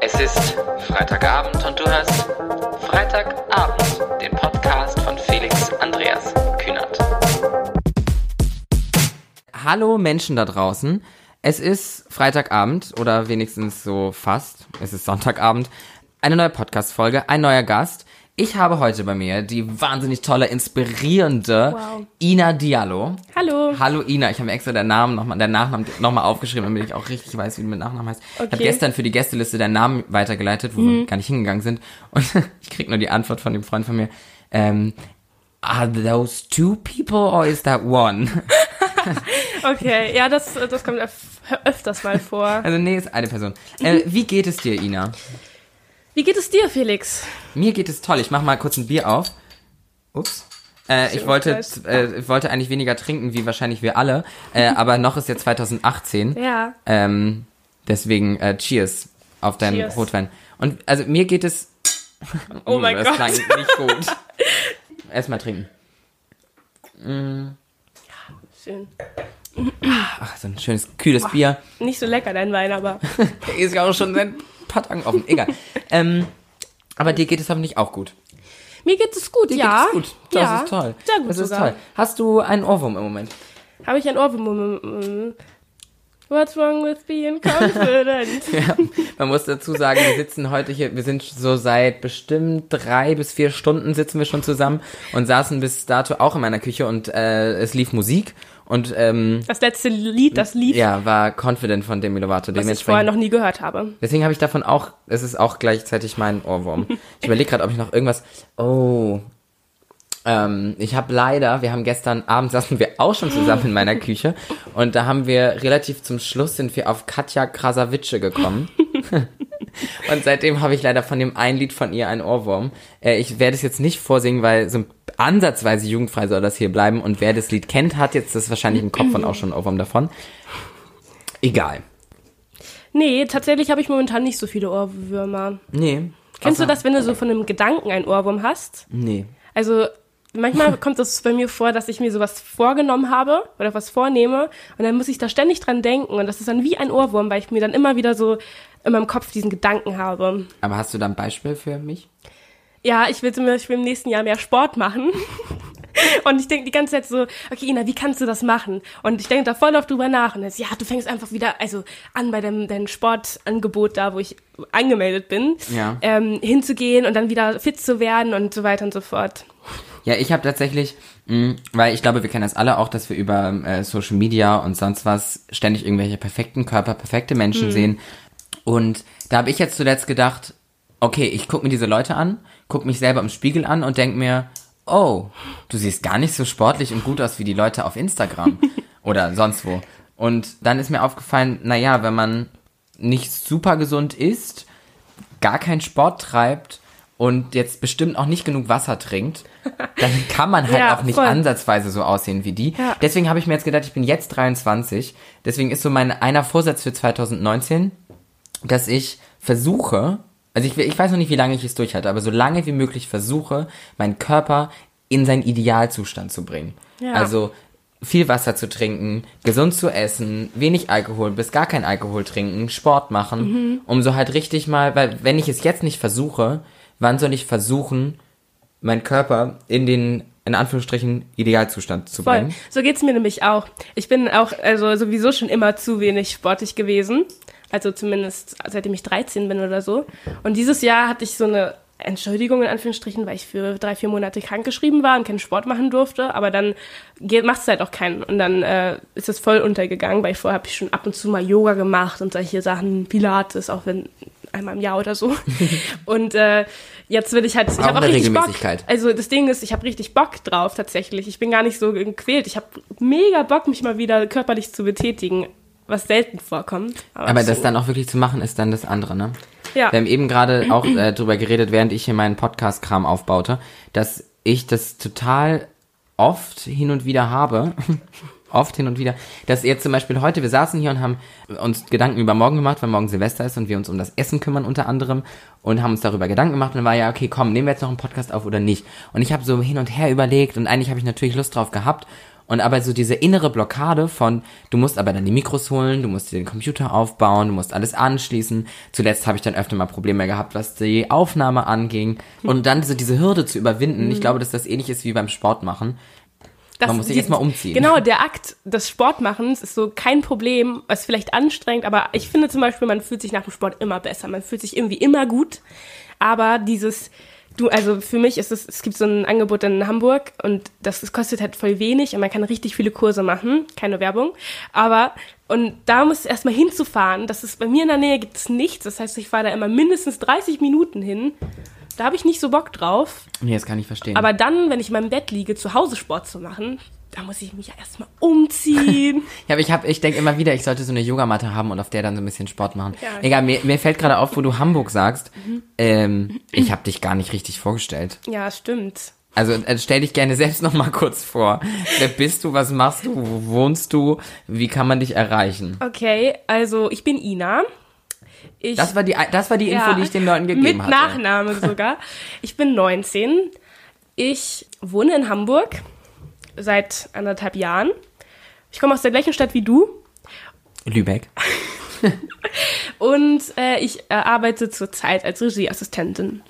Es ist Freitagabend und du hörst Freitagabend, den Podcast von Felix Andreas Kühnert. Hallo Menschen da draußen. Es ist Freitagabend oder wenigstens so fast. Es ist Sonntagabend. Eine neue Podcast-Folge, ein neuer Gast. Ich habe heute bei mir die wahnsinnig tolle, inspirierende Wow. Ina Diallo. Hallo. Hallo Ina, ich habe mir extra den Namen noch mal, den Nachnamen nochmal aufgeschrieben, damit ich auch richtig weiß, wie du mit Nachnamen heißt. Ich habe Okay. gestern für die Gästeliste deinen Namen weitergeleitet, wo wir gar nicht hingegangen sind. Und ich krieg nur die Antwort von dem Freund von mir. Ähm, are those two people or is that one? Okay, ja, das, das kommt öf öfters mal vor. Also nee, ist eine Person. Äh, wie geht es dir, Ina? Wie geht es dir, Felix? Mir geht es toll. Ich mach mal kurz ein Bier auf. Ups. Äh, ich wollte, äh, wollte eigentlich weniger trinken, wie wahrscheinlich wir alle. Äh, aber noch ist ja 2018. Ja. Ähm, deswegen äh, Cheers auf deinen Cheers. Rotwein. Und also mir geht es. Oh Mm, mein das Gott. klang nicht gut. Erstmal trinken. Schön. Ach, so ein schönes kühles Bier. Nicht so lecker, dein Wein, aber Der ist ja auch schon seit paar Tagen offen. Egal. ähm, aber dir geht es hoffentlich auch gut. mir geht es gut, Dir ja. geht es gut. Das ja. ist toll. Sehr gut Das ist sogar. toll. Hast du einen Ohrwurm im Moment? Habe ich ein Ohrwurm? What's wrong with being confident? Ja, man muss dazu sagen, wir sitzen heute hier, wir sind so seit bestimmt drei bis vier Stunden sitzen wir schon zusammen und saßen bis dato auch in meiner Küche und äh, es lief Musik und ähm, Das letzte Lied, das lief, ja, war Confident von Demi Lovato. was ich vorher noch nie gehört habe. deswegen habe ich davon auch, es ist auch gleichzeitig mein Ohrwurm. Ich überlege gerade, ob ich noch irgendwas, oh, ähm, ich habe leider, wir haben gestern Abend saßen wir auch schon zusammen in meiner Küche und da haben wir relativ zum Schluss sind wir auf Katja Krasavice gekommen. und seitdem habe ich leider von dem einen Lied von ihr einen Ohrwurm. Äh, ich werde es jetzt nicht vorsingen, weil so ansatzweise jugendfrei soll das hier bleiben und wer das Lied kennt, hat jetzt das wahrscheinlich im Kopf und auch schon einen Ohrwurm davon. Egal. Nee, tatsächlich habe ich momentan nicht so viele Ohrwürmer. Nee. Kennst du das, wenn du so von einem Gedanken einen Ohrwurm hast? Nee. Also manchmal kommt es bei mir vor, dass ich mir sowas vorgenommen habe oder was vornehme und dann muss ich da ständig dran denken und das ist dann wie ein Ohrwurm, weil ich mir dann immer wieder so in meinem Kopf diesen Gedanken habe. Aber hast du da ein Beispiel für mich? Ja, ich will zum Beispiel im nächsten Jahr mehr Sport machen. Und ich denke die ganze Zeit so, okay, Ina, wie kannst du das machen? Und ich denke da voll oft drüber nach. Und jetzt, ja, du fängst einfach wieder, also an bei dem deinem Sportangebot da, wo ich angemeldet bin, Ja. ähm, hinzugehen und dann wieder fit zu werden und so weiter und so fort. Ja, ich habe tatsächlich, mh, weil ich glaube, wir kennen das alle auch, dass wir über äh, Social Media und sonst was ständig irgendwelche perfekten Körper, perfekte Menschen sehen. Und da habe ich jetzt zuletzt gedacht, okay, ich gucke mir diese Leute an, gucke mich selber im Spiegel an und denk mir, oh, du siehst gar nicht so sportlich und gut aus wie die Leute auf Instagram oder sonst wo. Und dann ist mir aufgefallen, naja, wenn man nicht super gesund isst, gar keinen Sport treibt und jetzt bestimmt auch nicht genug Wasser trinkt, dann kann man halt Ja, auch nicht voll. ansatzweise so aussehen wie die. Ja. Deswegen habe ich mir jetzt gedacht, ich bin jetzt 23. Deswegen ist so mein einer Vorsatz für 2019, dass ich versuche, also ich, ich weiß noch nicht, wie lange ich es durchhalte, aber so lange wie möglich versuche, meinen Körper in seinen Idealzustand zu bringen. Ja. Also viel Wasser zu trinken, gesund zu essen, wenig Alkohol, bis gar kein Alkohol trinken, Sport machen, um so halt richtig mal, weil wenn ich es jetzt nicht versuche, wann soll ich versuchen, meinen Körper in den, in Anführungsstrichen, Idealzustand zu Voll. bringen? So geht's mir nämlich auch. Ich bin auch also sowieso schon immer zu wenig sportlich gewesen. Also zumindest seitdem ich 13 bin oder so. Und dieses Jahr hatte ich so eine Entschuldigung in Anführungsstrichen, weil ich für drei, vier Monate krankgeschrieben war und keinen Sport machen durfte. Aber dann macht es halt auch keinen. Und dann äh, ist es voll untergegangen, weil vorher habe ich schon ab und zu mal Yoga gemacht und solche Sachen, Pilates, auch wenn einmal im Jahr oder so. und äh, jetzt will ich halt, ich habe auch richtig Bock. Also das Ding ist, ich habe richtig Bock drauf tatsächlich. Ich bin gar nicht so gequält. Ich habe mega Bock, mich mal wieder körperlich zu betätigen, was selten vorkommt. Aber so. das dann auch wirklich zu machen, ist dann das andere, ne? Ja. Wir haben eben gerade auch äh, drüber geredet, während ich hier meinen Podcast-Kram aufbaute, dass ich das total oft hin und wieder habe, oft hin und wieder, dass jetzt zum Beispiel heute, wir saßen hier und haben uns Gedanken über morgen gemacht, weil morgen Silvester ist und wir uns um das Essen kümmern unter anderem und haben uns darüber Gedanken gemacht und dann war ja, okay, komm, nehmen wir jetzt noch einen Podcast auf oder nicht. Und ich habe so hin und her überlegt und eigentlich habe ich natürlich Lust drauf gehabt Und aber so diese innere Blockade von, du musst aber dann die Mikros holen, du musst dir den Computer aufbauen, du musst alles anschließen. Zuletzt habe ich dann öfter mal Probleme gehabt, was die Aufnahme anging. Und dann so diese Hürde zu überwinden. Ich glaube, dass das ähnlich ist wie beim Sport machen. Das- Man muss sich die- jetzt mal umziehen. Genau, der Akt des Sportmachens ist so kein Problem. Ist vielleicht anstrengend, aber ich finde zum Beispiel, man fühlt sich nach dem Sport immer besser. Man fühlt sich irgendwie immer gut. Aber dieses, du, also für mich ist es, es gibt so ein Angebot in Hamburg und das, das kostet halt voll wenig und man kann richtig viele Kurse machen. Keine Werbung. Aber, und da muss erstmal hinzufahren. Das ist bei mir in der Nähe gibt es nichts. Das heißt, ich fahre da immer mindestens 30 Minuten hin. Da habe ich nicht so Bock drauf. Nee, das kann ich verstehen. Aber dann, wenn ich in meinem Bett liege, zu Hause Sport zu machen, da muss ich mich ja erstmal umziehen. Ja, aber ich hab, ich denke immer wieder, ich sollte so eine Yogamatte haben und auf der dann so ein bisschen Sport machen. Ja. Egal, mir, mir fällt gerade auf, wo du Hamburg sagst. Mhm. Ähm, ich habe dich gar nicht richtig vorgestellt. ja, stimmt. Also äh, stell dich gerne selbst noch mal kurz vor. Wer bist du? Was machst du? Wo wohnst du? Wie kann man dich erreichen? Okay, also ich bin Ina. Ich, Das war die, das war die Info, ja, die ich den Leuten gegeben Mit hatte. Nachname sogar. Ich bin 19. Ich wohne in Hamburg seit anderthalb Jahren. Ich komme aus der gleichen Stadt wie du Lübeck. und äh, ich äh, arbeite zurzeit als Regieassistentin.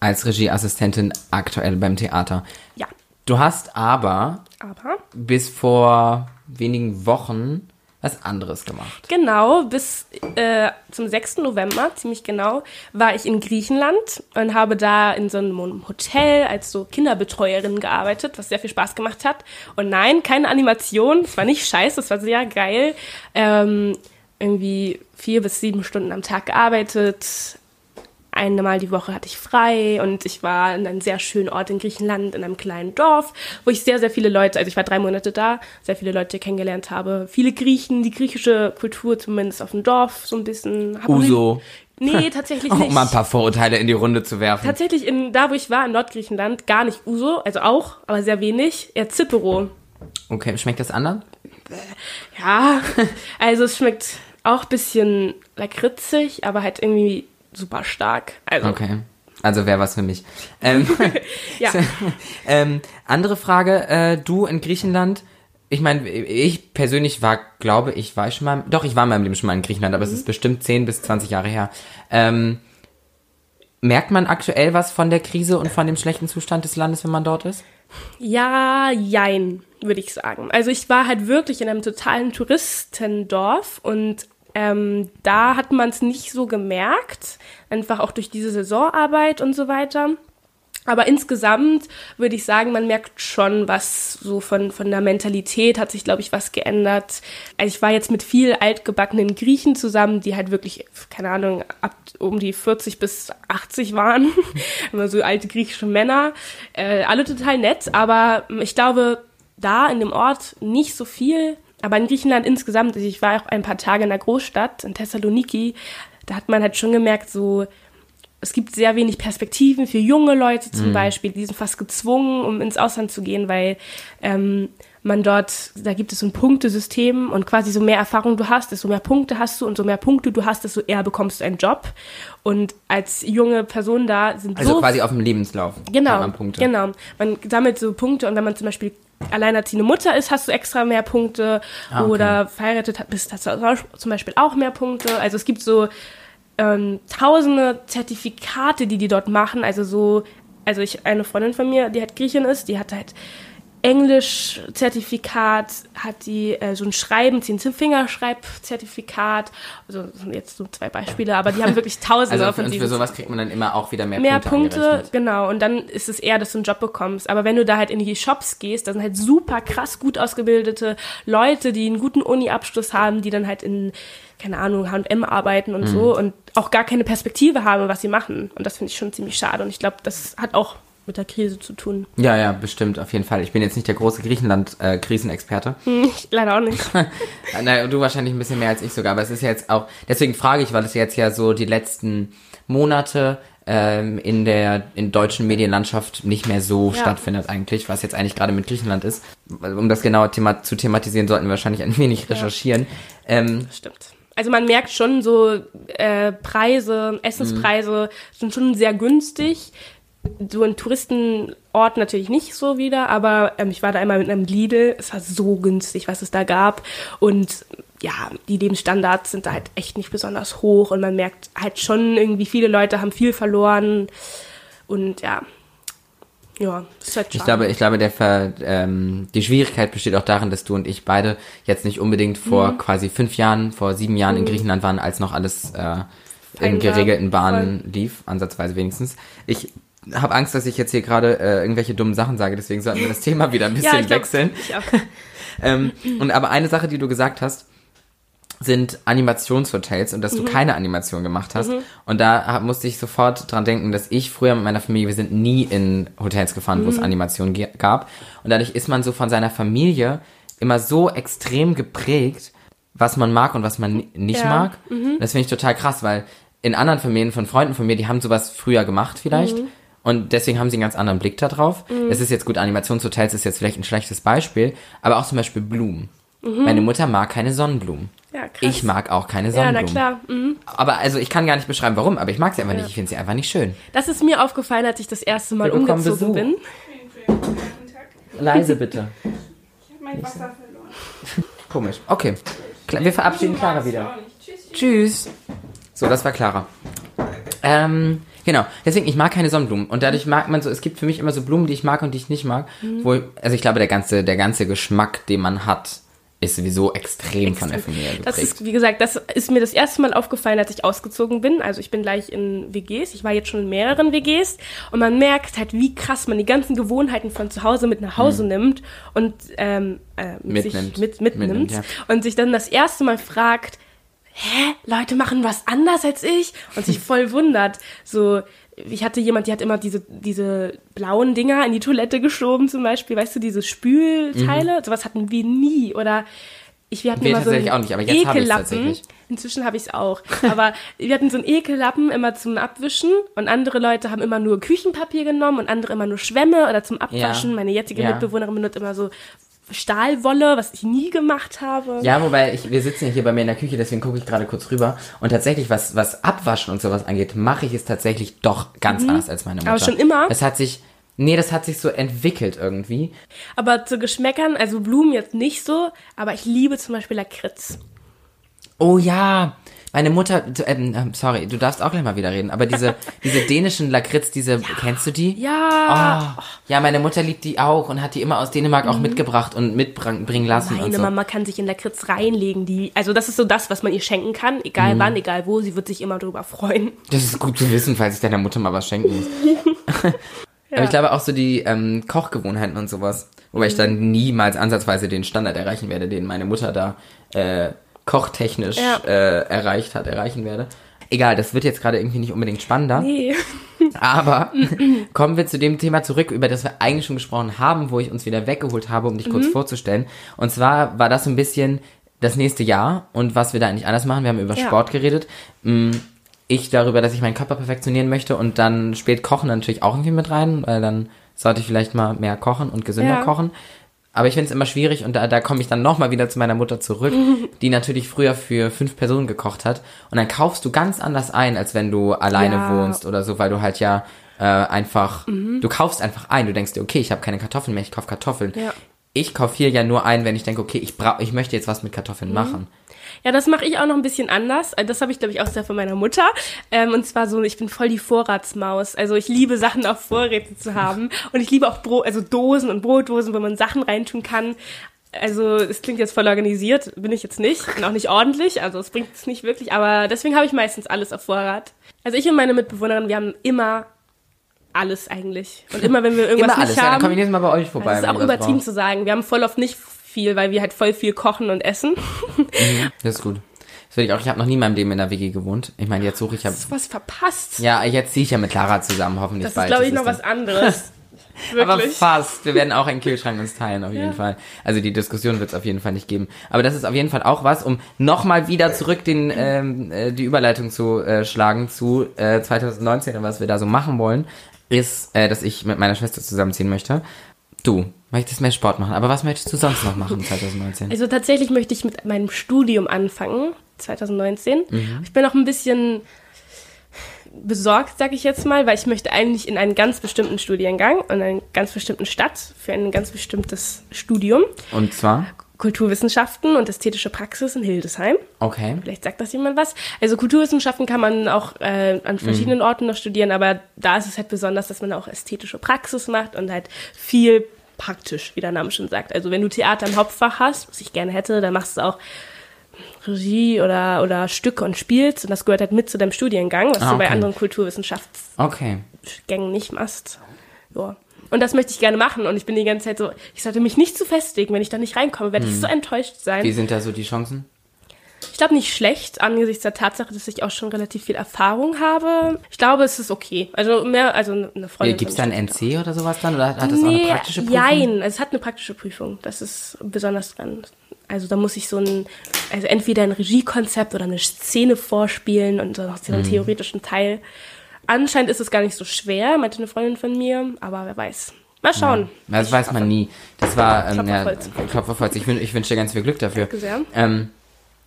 Als Regieassistentin aktuell beim Theater. Ja, Du hast aber aber bis vor wenigen Wochen was anderes gemacht. Genau, bis äh, zum 6. November, ziemlich genau, war ich in Griechenland und habe da in so einem Hotel als so Kinderbetreuerin gearbeitet, was sehr viel Spaß gemacht hat. Und nein, keine Animation, es war nicht scheiße, es war sehr geil. Ähm, irgendwie vier bis sieben Stunden am Tag gearbeitet. Einmal die Woche hatte ich frei und ich war in einem sehr schönen Ort in Griechenland, in einem kleinen Dorf, wo ich sehr, sehr viele Leute, also ich war drei Monate da, sehr viele Leute kennengelernt habe. Viele Griechen, die griechische Kultur zumindest auf dem Dorf so ein bisschen. Hab Uso. Nee, tatsächlich Um nicht. mal ein paar Vorurteile in die Runde zu werfen. Tatsächlich in, da, wo ich war, in Nordgriechenland, gar nicht Uso, also auch, aber sehr wenig, eher Zippero. Okay, schmeckt das anders? Ja, also es schmeckt auch ein bisschen lakritzig, aber halt irgendwie super stark. Also, Okay. Also wäre was für mich. Ähm, ja. ähm, andere Frage, äh, du in Griechenland, ich meine, ich persönlich war, glaube ich, war ich schon mal, doch, ich war in meinem Leben schon mal in Griechenland, aber es Mhm. ist bestimmt 10 bis 20 Jahre her. Ähm, merkt man aktuell was von der Krise und von dem schlechten Zustand des Landes, wenn man dort ist? Ja, jein, würde ich sagen. Also ich war halt wirklich in einem totalen Touristendorf und ähm, da hat man es nicht so gemerkt, einfach auch durch diese Saisonarbeit und so weiter. Aber insgesamt würde ich sagen, man merkt schon was so von, von der Mentalität hat sich, glaube ich, was geändert. Also ich war jetzt mit viel altgebackenen Griechen zusammen, die halt wirklich, keine Ahnung, ab um die 40 bis 80 waren. Immer so alte griechische Männer. Äh, alle total nett, aber ich glaube, da in dem Ort nicht so viel. Aber in Griechenland insgesamt, also ich war auch ein paar Tage in der Großstadt, in Thessaloniki, da hat man halt schon gemerkt, so, es gibt sehr wenig Perspektiven für junge Leute zum Beispiel, die sind fast gezwungen, um ins Ausland zu gehen, weil ähm, man dort, da gibt es so ein Punktesystem und quasi so mehr Erfahrung du hast, desto mehr Punkte hast du und so mehr Punkte du hast, desto eher bekommst du einen Job. Und als junge Person da sind Also so quasi auf dem Lebenslauf. Genau, man Punkte. genau. Man sammelt so Punkte und wenn man zum Beispiel alleinerziehende Mutter ist, hast du extra mehr Punkte Ah, okay. oder verheiratet bist, hast du zum Beispiel auch mehr Punkte. Also es gibt so ähm, tausende Zertifikate, die die dort machen. Also so, also ich eine Freundin von mir, die halt Griechin ist, die hat halt Englisch-Zertifikat, hat die äh, so ein Schreiben, Zehn-Fingerschreib-Zertifikat. Also das sind jetzt so zwei Beispiele, aber die haben wirklich tausende Also für, von und für diesen sowas kriegt man dann immer auch wieder mehr, mehr Punkte, Punkte, angerechnet. genau. Und dann ist es eher, dass du einen Job bekommst. Aber wenn du da halt in die Shops gehst, da sind halt super krass gut ausgebildete Leute, die einen guten Uni-Abschluss haben, die dann halt in, keine Ahnung, H&M arbeiten und Mhm. so und auch gar keine Perspektive haben, was sie machen. Und das finde ich schon ziemlich schade. Und ich glaube, das hat auch mit der Krise zu tun. Ja, ja, bestimmt, auf jeden Fall. Ich bin jetzt nicht der große Griechenland-Krisenexperte. Ich leider auch nicht. Na, du wahrscheinlich ein bisschen mehr als ich sogar, aber es ist jetzt auch, deswegen frage ich, weil es jetzt ja so die letzten Monate ähm, in der in deutschen Medienlandschaft nicht mehr so Ja. stattfindet eigentlich, was jetzt eigentlich gerade mit Griechenland ist. Um das genauer thema zu thematisieren, sollten wir wahrscheinlich ein wenig recherchieren. Ähm, Stimmt. Also man merkt schon so, äh, Preise, Essenspreise sind schon sehr günstig. So ein Touristenort natürlich nicht so wieder, aber ähm, ich war da einmal mit einem Lidl. Es war so günstig, was es da gab. Und ja, die Lebensstandards sind da halt echt nicht besonders hoch und man merkt halt schon irgendwie, viele Leute haben viel verloren. Und ja, ja, das ist halt Ich schade. glaube, ich glaube, der Ver, ähm, die Schwierigkeit besteht auch darin, dass du und ich beide jetzt nicht unbedingt vor Mhm. quasi fünf Jahren, vor sieben Jahren in Griechenland waren, als noch alles äh, in geregelten Bahnen lief, ansatzweise wenigstens. Ich habe Angst, dass ich jetzt hier gerade äh, irgendwelche dummen Sachen sage, deswegen sollten wir das Thema wieder ein bisschen ich glaub, wechseln. Ich auch. Ähm, und aber eine Sache, die du gesagt hast, sind Animationshotels und dass Mhm. du keine Animation gemacht hast. Und da hab- musste ich sofort dran denken, dass ich früher mit meiner Familie, wir sind nie in Hotels gefahren, Mhm. wo es Animation ge- gab. Und dadurch ist man so von seiner Familie immer so extrem geprägt, was man mag und was man ni- nicht Ja. mag. Das finde ich total krass, weil in anderen Familien von Freunden von mir, die haben sowas früher gemacht vielleicht. Mhm. Und deswegen haben sie einen ganz anderen Blick da drauf. Es ist jetzt gut, Animationshotels ist jetzt vielleicht ein schlechtes Beispiel, aber auch zum Beispiel Blumen. Meine Mutter mag keine Sonnenblumen. Ja, krass. Ich mag auch keine Ja, na Sonnenblumen. klar. Mhm. Aber also ich kann gar nicht beschreiben, warum, aber ich mag sie einfach nicht. Ich finde sie einfach nicht schön. Das ist mir aufgefallen, als ich das erste Mal umgezogen Besuch. bin. Leise bitte. Mein Wasser verloren. Komisch. Okay. Wir verabschieden Clara wieder. Tschüss. So, das war Clara. Ähm, genau. Deswegen, ich mag keine Sonnenblumen. Und dadurch mag man so, es gibt für mich immer so Blumen, die ich mag und die ich nicht mag. Wo, also ich glaube, der ganze, der ganze Geschmack, den man hat, ist sowieso extrem, von der Familie geprägt. Das ist, wie gesagt, das ist mir das erste Mal aufgefallen, als ich ausgezogen bin. Also ich bin gleich in WGs. Ich war jetzt schon in mehreren WGs. Und man merkt halt, wie krass man die ganzen Gewohnheiten von zu Hause mit nach Hause nimmt und ähm, äh, mit sich Mitnimmt. mit, mitnimmt. Mitnimmt, ja. Und sich dann das erste Mal fragt, hä, Leute machen was anders als ich? Und sich voll wundert. So, ich hatte jemand, die hat immer diese, diese blauen Dinger in die Toilette geschoben zum Beispiel. Weißt du, diese Spülteile? Sowas hatten wir nie. Oder ich, wir hatten Mhm. Wir immer so einen auch nicht, aber jetzt Ekellappen. tatsächlich. Inzwischen habe ich es auch. Aber wir hatten so einen Ekellappen immer zum Abwischen und andere Leute haben immer nur Küchenpapier genommen und andere immer nur Schwämme oder zum Abwaschen. Ja. Meine jetzige Ja. Mitbewohnerin benutzt immer so Stahlwolle, was ich nie gemacht habe. Ja, wobei ich, wir sitzen ja hier bei mir in der Küche, deswegen gucke ich gerade kurz rüber. Und tatsächlich, was, was Abwaschen und sowas angeht, mache ich es tatsächlich doch ganz anders als meine Mutter. Mhm. Aber schon immer? Es hat sich, nee, das hat sich so entwickelt irgendwie. Aber zu Geschmäckern, also Blumen jetzt nicht so, aber ich liebe zum Beispiel Lakritz. Oh ja, meine Mutter, ähm, ähm, sorry, du darfst auch gleich mal wieder reden, aber diese, diese dänischen Lakritz, diese, kennst du die? Ja. Oh, ja, meine Mutter liebt die auch und hat die immer aus Dänemark auch mitgebracht und mitbringen lassen und Mhm. Meine so. Mama kann sich in Lakritz reinlegen. Die, also das ist so das, was man ihr schenken kann. Egal Mhm. wann, egal wo. Sie wird sich immer darüber freuen. Das ist gut zu wissen, falls ich deiner Mutter mal was schenken muss. Aber ich glaube auch so die ähm, Kochgewohnheiten und sowas. Wobei ich dann niemals ansatzweise den Standard erreichen werde, den meine Mutter da äh, kochtechnisch Ja. äh, erreicht hat, erreichen werde. Egal, das wird jetzt gerade irgendwie nicht unbedingt spannender. Nee. Aber kommen wir zu dem Thema zurück, über das wir eigentlich schon gesprochen haben, wo ich uns wieder weggeholt habe, um dich kurz vorzustellen. Und zwar war das so ein bisschen das nächste Jahr und was wir da eigentlich anders machen. Wir haben über Ja. Sport geredet. Mm, Ich darüber, dass ich meinen Körper perfektionieren möchte und dann spät kochen natürlich auch irgendwie mit rein, weil dann sollte ich vielleicht mal mehr kochen und gesünder Ja. kochen. Aber ich finde es immer schwierig und da, da komme ich dann nochmal wieder zu meiner Mutter zurück, die natürlich früher für fünf Personen gekocht hat. Und dann kaufst du ganz anders ein, als wenn du alleine Ja. wohnst oder so, weil du halt ja äh, einfach, du kaufst einfach ein. Du denkst dir, okay, ich habe keine Kartoffeln mehr, ich kaufe Kartoffeln. Ja. Ich kaufe hier ja nur ein, wenn ich denke, okay, ich brauch, ich möchte jetzt was mit Mhm. Kartoffeln machen. Ja, das mache ich auch noch ein bisschen anders. Also Das habe ich, glaube ich, auch sehr von meiner Mutter. Ähm, und zwar so, ich bin voll die Vorratsmaus. Also ich liebe Sachen auf Vorräte zu haben. Und ich liebe auch Brot, also Dosen und Brotdosen, wo man Sachen reintun kann. Also es klingt jetzt voll organisiert, bin ich jetzt nicht. Und auch nicht ordentlich, also es bringt es nicht wirklich. Aber deswegen habe ich meistens alles auf Vorrat. Also ich und meine Mitbewohnerin, wir haben immer alles eigentlich. Und immer, wenn wir irgendwas Immer alles, nicht ja, dann haben... komme ich nächstes Mal bei euch vorbei. das ist auch übertrieben zu sagen. Wir haben voll oft nicht viel, weil wir halt voll viel kochen und essen. Das ist gut. Das würde ich auch, ich habe noch nie in meinem Leben in der WG gewohnt. Ich meine, jetzt suche ich ja, Hast du was verpasst? ja, jetzt ziehe ich ja mit Clara zusammen, hoffentlich Das ist, bald. glaube ich, noch was anderes. Aber Wirklich. fast. Wir werden auch einen Kühlschrank uns teilen, auf jeden Ja. Fall. Also die Diskussion wird es auf jeden Fall nicht geben. Aber das ist auf jeden Fall auch was, um nochmal wieder zurück den, ähm, äh, die Überleitung zu äh, schlagen zu äh, 2019 und was wir da so machen wollen, ist, äh, dass ich mit meiner Schwester zusammenziehen möchte. Du möchtest mehr Sport machen, aber was möchtest du sonst noch machen 2019? Also tatsächlich möchte ich mit meinem Studium anfangen, 2019. Mhm. Ich bin noch ein bisschen besorgt, sage ich jetzt mal, weil ich möchte eigentlich in einen ganz bestimmten Studiengang und eine ganz bestimmte Stadt für ein ganz bestimmtes Studium. Und zwar? Kulturwissenschaften und ästhetische Praxis in Hildesheim. Okay. Vielleicht sagt das jemand was. Also Kulturwissenschaften kann man auch äh, an verschiedenen Orten noch studieren, aber da ist es halt besonders, dass man auch ästhetische Praxis macht und halt viel praktisch, wie der Name schon sagt. Also wenn du Theater im Hauptfach hast, was ich gerne hätte, dann machst du auch Regie oder, oder Stücke und spielst und das gehört halt mit zu deinem Studiengang, was Ah, du bei okay. anderen Kulturwissenschaftsgängen Okay. nicht machst. Ja. Und das möchte ich gerne machen und ich bin die ganze Zeit so, ich sollte mich nicht zu festlegen, wenn ich da nicht reinkomme, werde ich so enttäuscht sein. Wie sind da so die Chancen? Ich glaube nicht schlecht, angesichts der Tatsache, dass ich auch schon relativ viel Erfahrung habe. Ich glaube, es ist okay. Also mehr, also eine Freundin. Gibt es da ein NC oder sowas dann? Oder hat das auch. auch eine Nee, praktische Prüfung? Jein, es hat eine praktische Prüfung. Das ist besonders dran. Also da muss ich so ein, also entweder ein Regiekonzept oder eine Szene vorspielen und dann noch so einen Mhm. theoretischen Teil. Anscheinend ist es gar nicht so schwer, meinte eine Freundin von mir, aber wer weiß. Mal schauen. Das weiß man nie. Das war, ähm, Klopf auf ja, Holz. Klopf auf Holz. Ich, wün- ich wünsche dir ganz viel Glück dafür. Danke sehr. Ähm,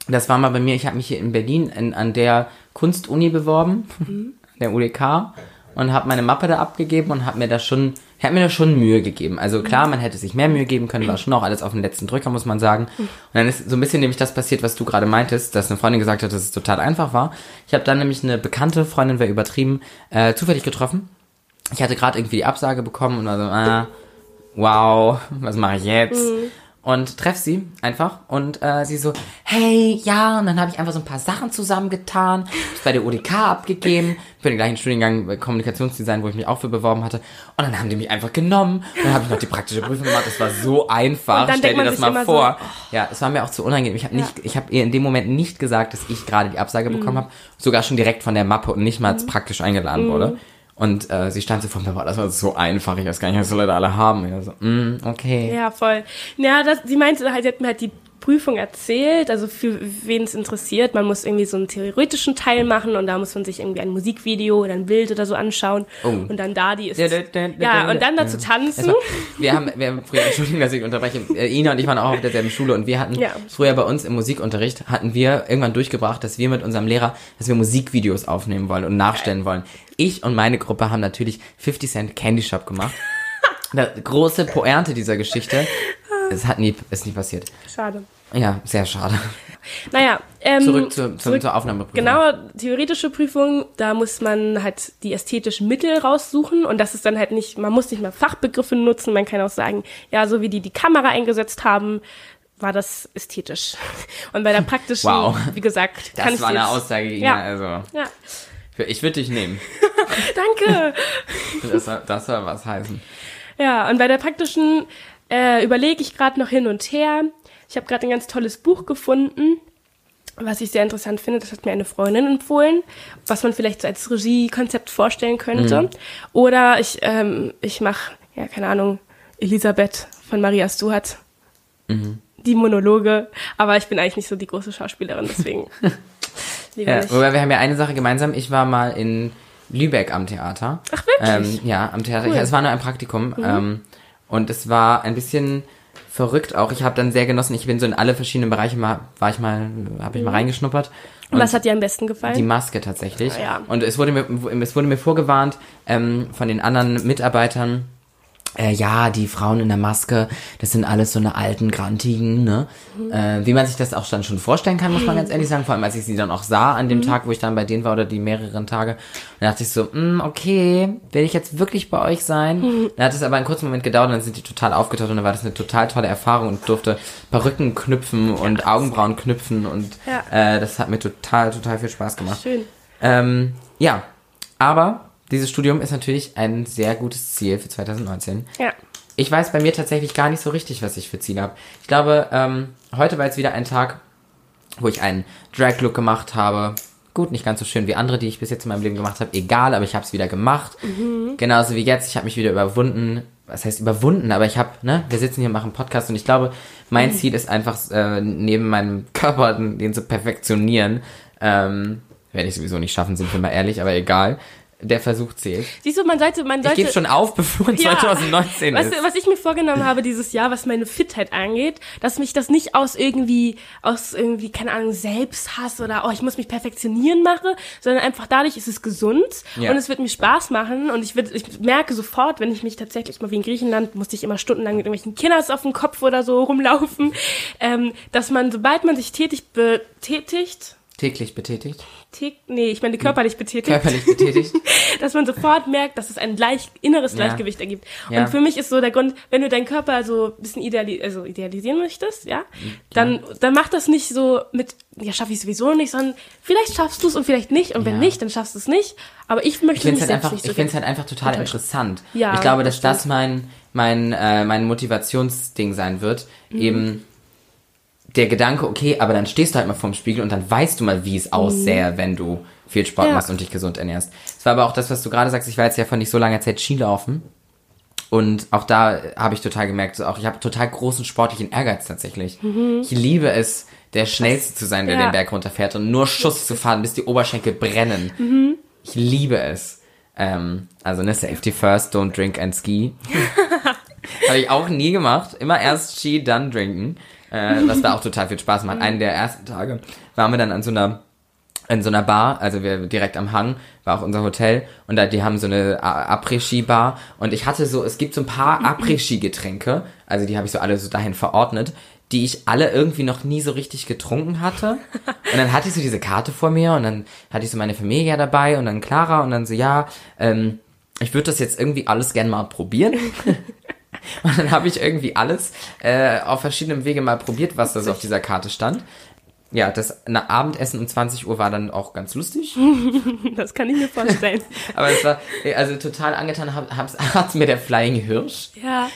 das war mal bei mir, ich habe mich hier in Berlin in, an der Kunstuni beworben, Mhm. der UDK, und habe meine Mappe da abgegeben und habe mir da schon, habe mir da schon Mühe gegeben. Also klar, Mhm. man hätte sich mehr Mühe geben können, war schon auch alles auf den letzten Drücker, muss man sagen. Und dann ist so ein bisschen nämlich das passiert, was du gerade meintest, dass eine Freundin gesagt hat, dass es total einfach war. Ich habe dann nämlich eine bekannte Freundin, wäre übertrieben, äh, zufällig getroffen. Ich hatte gerade irgendwie die Absage bekommen und war so, ah, wow, was mache ich jetzt? Und treff sie einfach und äh, sie so, hey, ja, und dann habe ich einfach so ein paar Sachen zusammengetan, hab's bei der UDK abgegeben, für den gleichen Studiengang Kommunikationsdesign, wo ich mich auch für beworben hatte. Und dann haben die mich einfach genommen. Und dann habe ich noch die praktische Prüfung gemacht. Das war so einfach. Stell dir das mal vor. Ja, es war mir auch zu unangenehm. Ich habe nicht, ich habe ihr in dem Moment nicht gesagt, dass ich gerade die Absage bekommen habe, sogar schon direkt von der Mappe und nicht mal als praktisch eingeladen wurde. Und äh, sie stand so vor mir, boah, das war so einfach, ich weiß gar nicht, was die Leute alle haben. Und ich so, mm, okay. Ja, voll. Ja, das, sie meinte halt, sie hat mir halt die Prüfung erzählt, also für wen es interessiert, man muss irgendwie so einen theoretischen Teil machen und da muss man sich irgendwie ein Musikvideo oder ein Bild oder so anschauen Oh. und dann da die ist. Da, da, da, da, Ja, und dann da. dazu tanzen. war, wir haben, wir haben früher, Entschuldigung, dass ich unterbreche, äh, Ina und ich waren auch auf derselben Schule und wir hatten Ja. früher bei uns im Musikunterricht, hatten wir irgendwann durchgebracht, dass wir mit unserem Lehrer, dass wir Musikvideos aufnehmen wollen und nachstellen wollen. Ich und meine Gruppe haben natürlich 50 Cent Candy Shop gemacht. Die große Pointe dieser Geschichte, es hat nie, ist nie passiert. Schade. Ja, sehr schade. Naja, ähm, Zurück, zu, zu, zurück- zur Aufnahmeprüfung. Genau, theoretische Prüfung, da muss man halt die ästhetischen Mittel raussuchen und das ist dann halt nicht, man muss nicht mal Fachbegriffe nutzen, man kann auch sagen, ja, so wie die die Kamera eingesetzt haben, war das ästhetisch. Und bei der praktischen, Wow. wie gesagt, kann Das ich war eine Aussage, Ina, Ja. also. Ja, Ich würde dich nehmen. danke. Das soll, das soll was heißen. Ja, und bei der praktischen äh, überlege ich gerade noch hin und her. Ich habe gerade ein ganz tolles Buch gefunden, was ich sehr interessant finde. Das hat mir eine Freundin empfohlen, was man vielleicht so als Regiekonzept vorstellen könnte. Oder ich, ähm, ich mache, ja, keine Ahnung, Elisabeth von Maria Stuart. Die Monologe. Aber ich bin eigentlich nicht so die große Schauspielerin, deswegen Ja, wobei wir haben ja eine Sache gemeinsam. Ich war mal in Lübeck am Theater. Ach, wirklich? Ähm, ja, am Theater. Cool. Mhm. Ich, es war nur ein Praktikum. Ähm, und es war ein bisschen verrückt auch. Ich habe dann sehr genossen. Ich bin so in alle verschiedenen Bereiche mal, war ich mal, habe ich mal reingeschnuppert. Und was hat dir am besten gefallen? Die Maske tatsächlich. Ah, ja. Und es wurde mir, es wurde mir vorgewarnt ähm, von den anderen Mitarbeitern, äh, ja, die Frauen in der Maske, das sind alles so eine alten, grantigen, ne? Mhm. Äh, wie man sich das auch dann schon vorstellen kann, muss man ganz ehrlich sagen. Vor allem, als ich sie dann auch sah an Mhm. dem Tag, wo ich dann bei denen war oder die mehreren Tage. Da dachte ich so, mm, okay, will ich jetzt wirklich bei euch sein? Mhm. Dann hat es aber einen kurzen Moment gedauert und dann sind die total aufgetaucht und dann war das eine total tolle Erfahrung und durfte Perücken knüpfen und Augenbrauen knüpfen und Ja. äh, das hat mir total, total viel Spaß gemacht. Schön. Ähm, ja, aber dieses Studium ist natürlich ein sehr gutes Ziel für 2019. Ja. Ich weiß bei mir tatsächlich gar nicht so richtig, was ich für Ziele habe. Ich glaube, ähm, heute war jetzt wieder ein Tag, wo ich einen Drag-Look gemacht habe. Gut, nicht ganz so schön wie andere, die ich bis jetzt in meinem Leben gemacht habe. Egal, aber ich habe es wieder gemacht. Genauso wie jetzt. Ich habe mich wieder überwunden. Was heißt überwunden? Aber ich habe, ne, wir sitzen hier und machen Podcast und ich glaube, mein Ziel ist einfach, äh, neben meinem Körper den, den zu perfektionieren. Ähm, werde ich sowieso nicht schaffen, sind wir mal ehrlich, aber egal. Der Versuch zählt. Siehst du, man sollte, man Ich sollte. gebe schon auf, bevor Ja. 2019 was, ist. was ich mir vorgenommen habe dieses Jahr, was meine Fitheit angeht, dass mich das nicht aus irgendwie, aus irgendwie, keine Ahnung, Selbsthass oder, oh, ich muss mich perfektionieren mache, sondern einfach dadurch ist es gesund Ja. und es wird mir Spaß machen und ich, wird, ich merke sofort, wenn ich mich tatsächlich mal wie in Griechenland, musste ich immer stundenlang mit irgendwelchen Kinders auf dem Kopf oder so rumlaufen, ähm, dass man, sobald man sich tätig betätigt, Täglich betätigt, tä- nee, ich meine körperlich betätigt, körperlich betätigt. dass man sofort merkt, dass es ein gleich, inneres Ja. Gleichgewicht ergibt. Ja. Und für mich ist so der Grund, wenn du deinen Körper so ein bisschen ideali also idealisieren möchtest, ja, dann, dann mach das nicht so mit, ja, schaffe ich sowieso nicht, sondern vielleicht schaffst du es und vielleicht nicht. Und wenn Ja. nicht, dann schaffst du es nicht. Aber ich möchte Ich finde mich es halt einfach, nicht so ich find's gerne- halt einfach total interessant. Ja, ich glaube, dass das das mein, mein, äh, mein Motivationsding sein wird. Mhm. Eben der Gedanke, okay, aber dann stehst du halt mal vorm Spiegel und dann weißt du mal, wie es aussähe, wenn du viel Sport Mhm. Ja. machst und dich gesund ernährst. Das war aber auch das, was du gerade sagst. Ich war jetzt ja vor nicht so langer Zeit Skilaufen. Und auch da habe ich total gemerkt, so auch ich habe total großen sportlichen Ehrgeiz tatsächlich. Ich liebe es, der Schnellste zu sein, der Mhm. Ja. den Berg runterfährt und nur Schuss zu fahren, bis die Oberschenkel brennen. Mhm. Ich liebe es. Ähm, also ne, Safety first, don't drink and ski. habe ich auch nie gemacht. Immer erst Ski, dann trinken. Äh, was da auch total viel Spaß macht. Einen der ersten Tage waren wir dann an so einer in so einer Bar, also wir direkt am Hang, war auch unser Hotel und da die haben so eine Après-Ski-Bar und ich hatte so, es gibt so ein paar Après-Ski-Getränke, also die habe ich so alle so dahin verordnet, die ich alle irgendwie noch nie so richtig getrunken hatte. Und dann hatte ich so diese Karte vor mir und dann hatte ich so meine Familie dabei und dann Clara und dann so, ja, ähm, ich würde das jetzt irgendwie alles gern mal probieren. Und dann habe ich irgendwie alles äh, auf verschiedenen Wege mal probiert, was da so auf dieser Karte stand. Ja, das Abendessen um 20 Uhr war dann auch ganz lustig. Das kann ich mir vorstellen. Aber es war also total angetan, hat mir der Flying Hirsch. ja.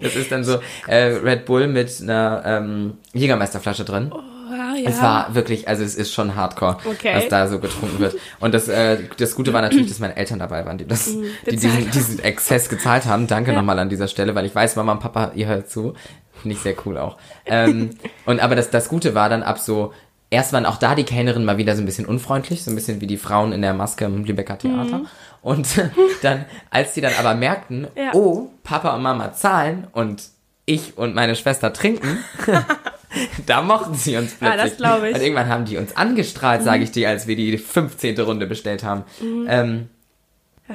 Das ist dann so äh, Red Bull mit einer ähm, Jägermeisterflasche drin. Ah, ja. Es war wirklich, also es ist schon Hardcore, Okay. was da so getrunken wird. Und das, äh, das Gute war natürlich, dass meine Eltern dabei waren, die das, Mhm. die diesen, diesen Exzess gezahlt haben. Danke nochmal an dieser Stelle, weil ich weiß, Mama und Papa, ihr hört zu. Finde ich sehr cool auch. Ähm, und aber das, das Gute war dann ab so, erst waren auch da die Kellnerin mal wieder so ein bisschen unfreundlich, so ein bisschen wie die Frauen in der Maske im Lübecker Theater. Mhm. Und dann, als die dann aber merkten, Ja. oh, Papa und Mama zahlen und ich und meine Schwester trinken, da mochten sie uns Ah, plötzlich. das glaub ich. Und irgendwann haben die uns angestrahlt, sage ich dir, als wir die 15. Runde bestellt haben. Mhm. Ähm,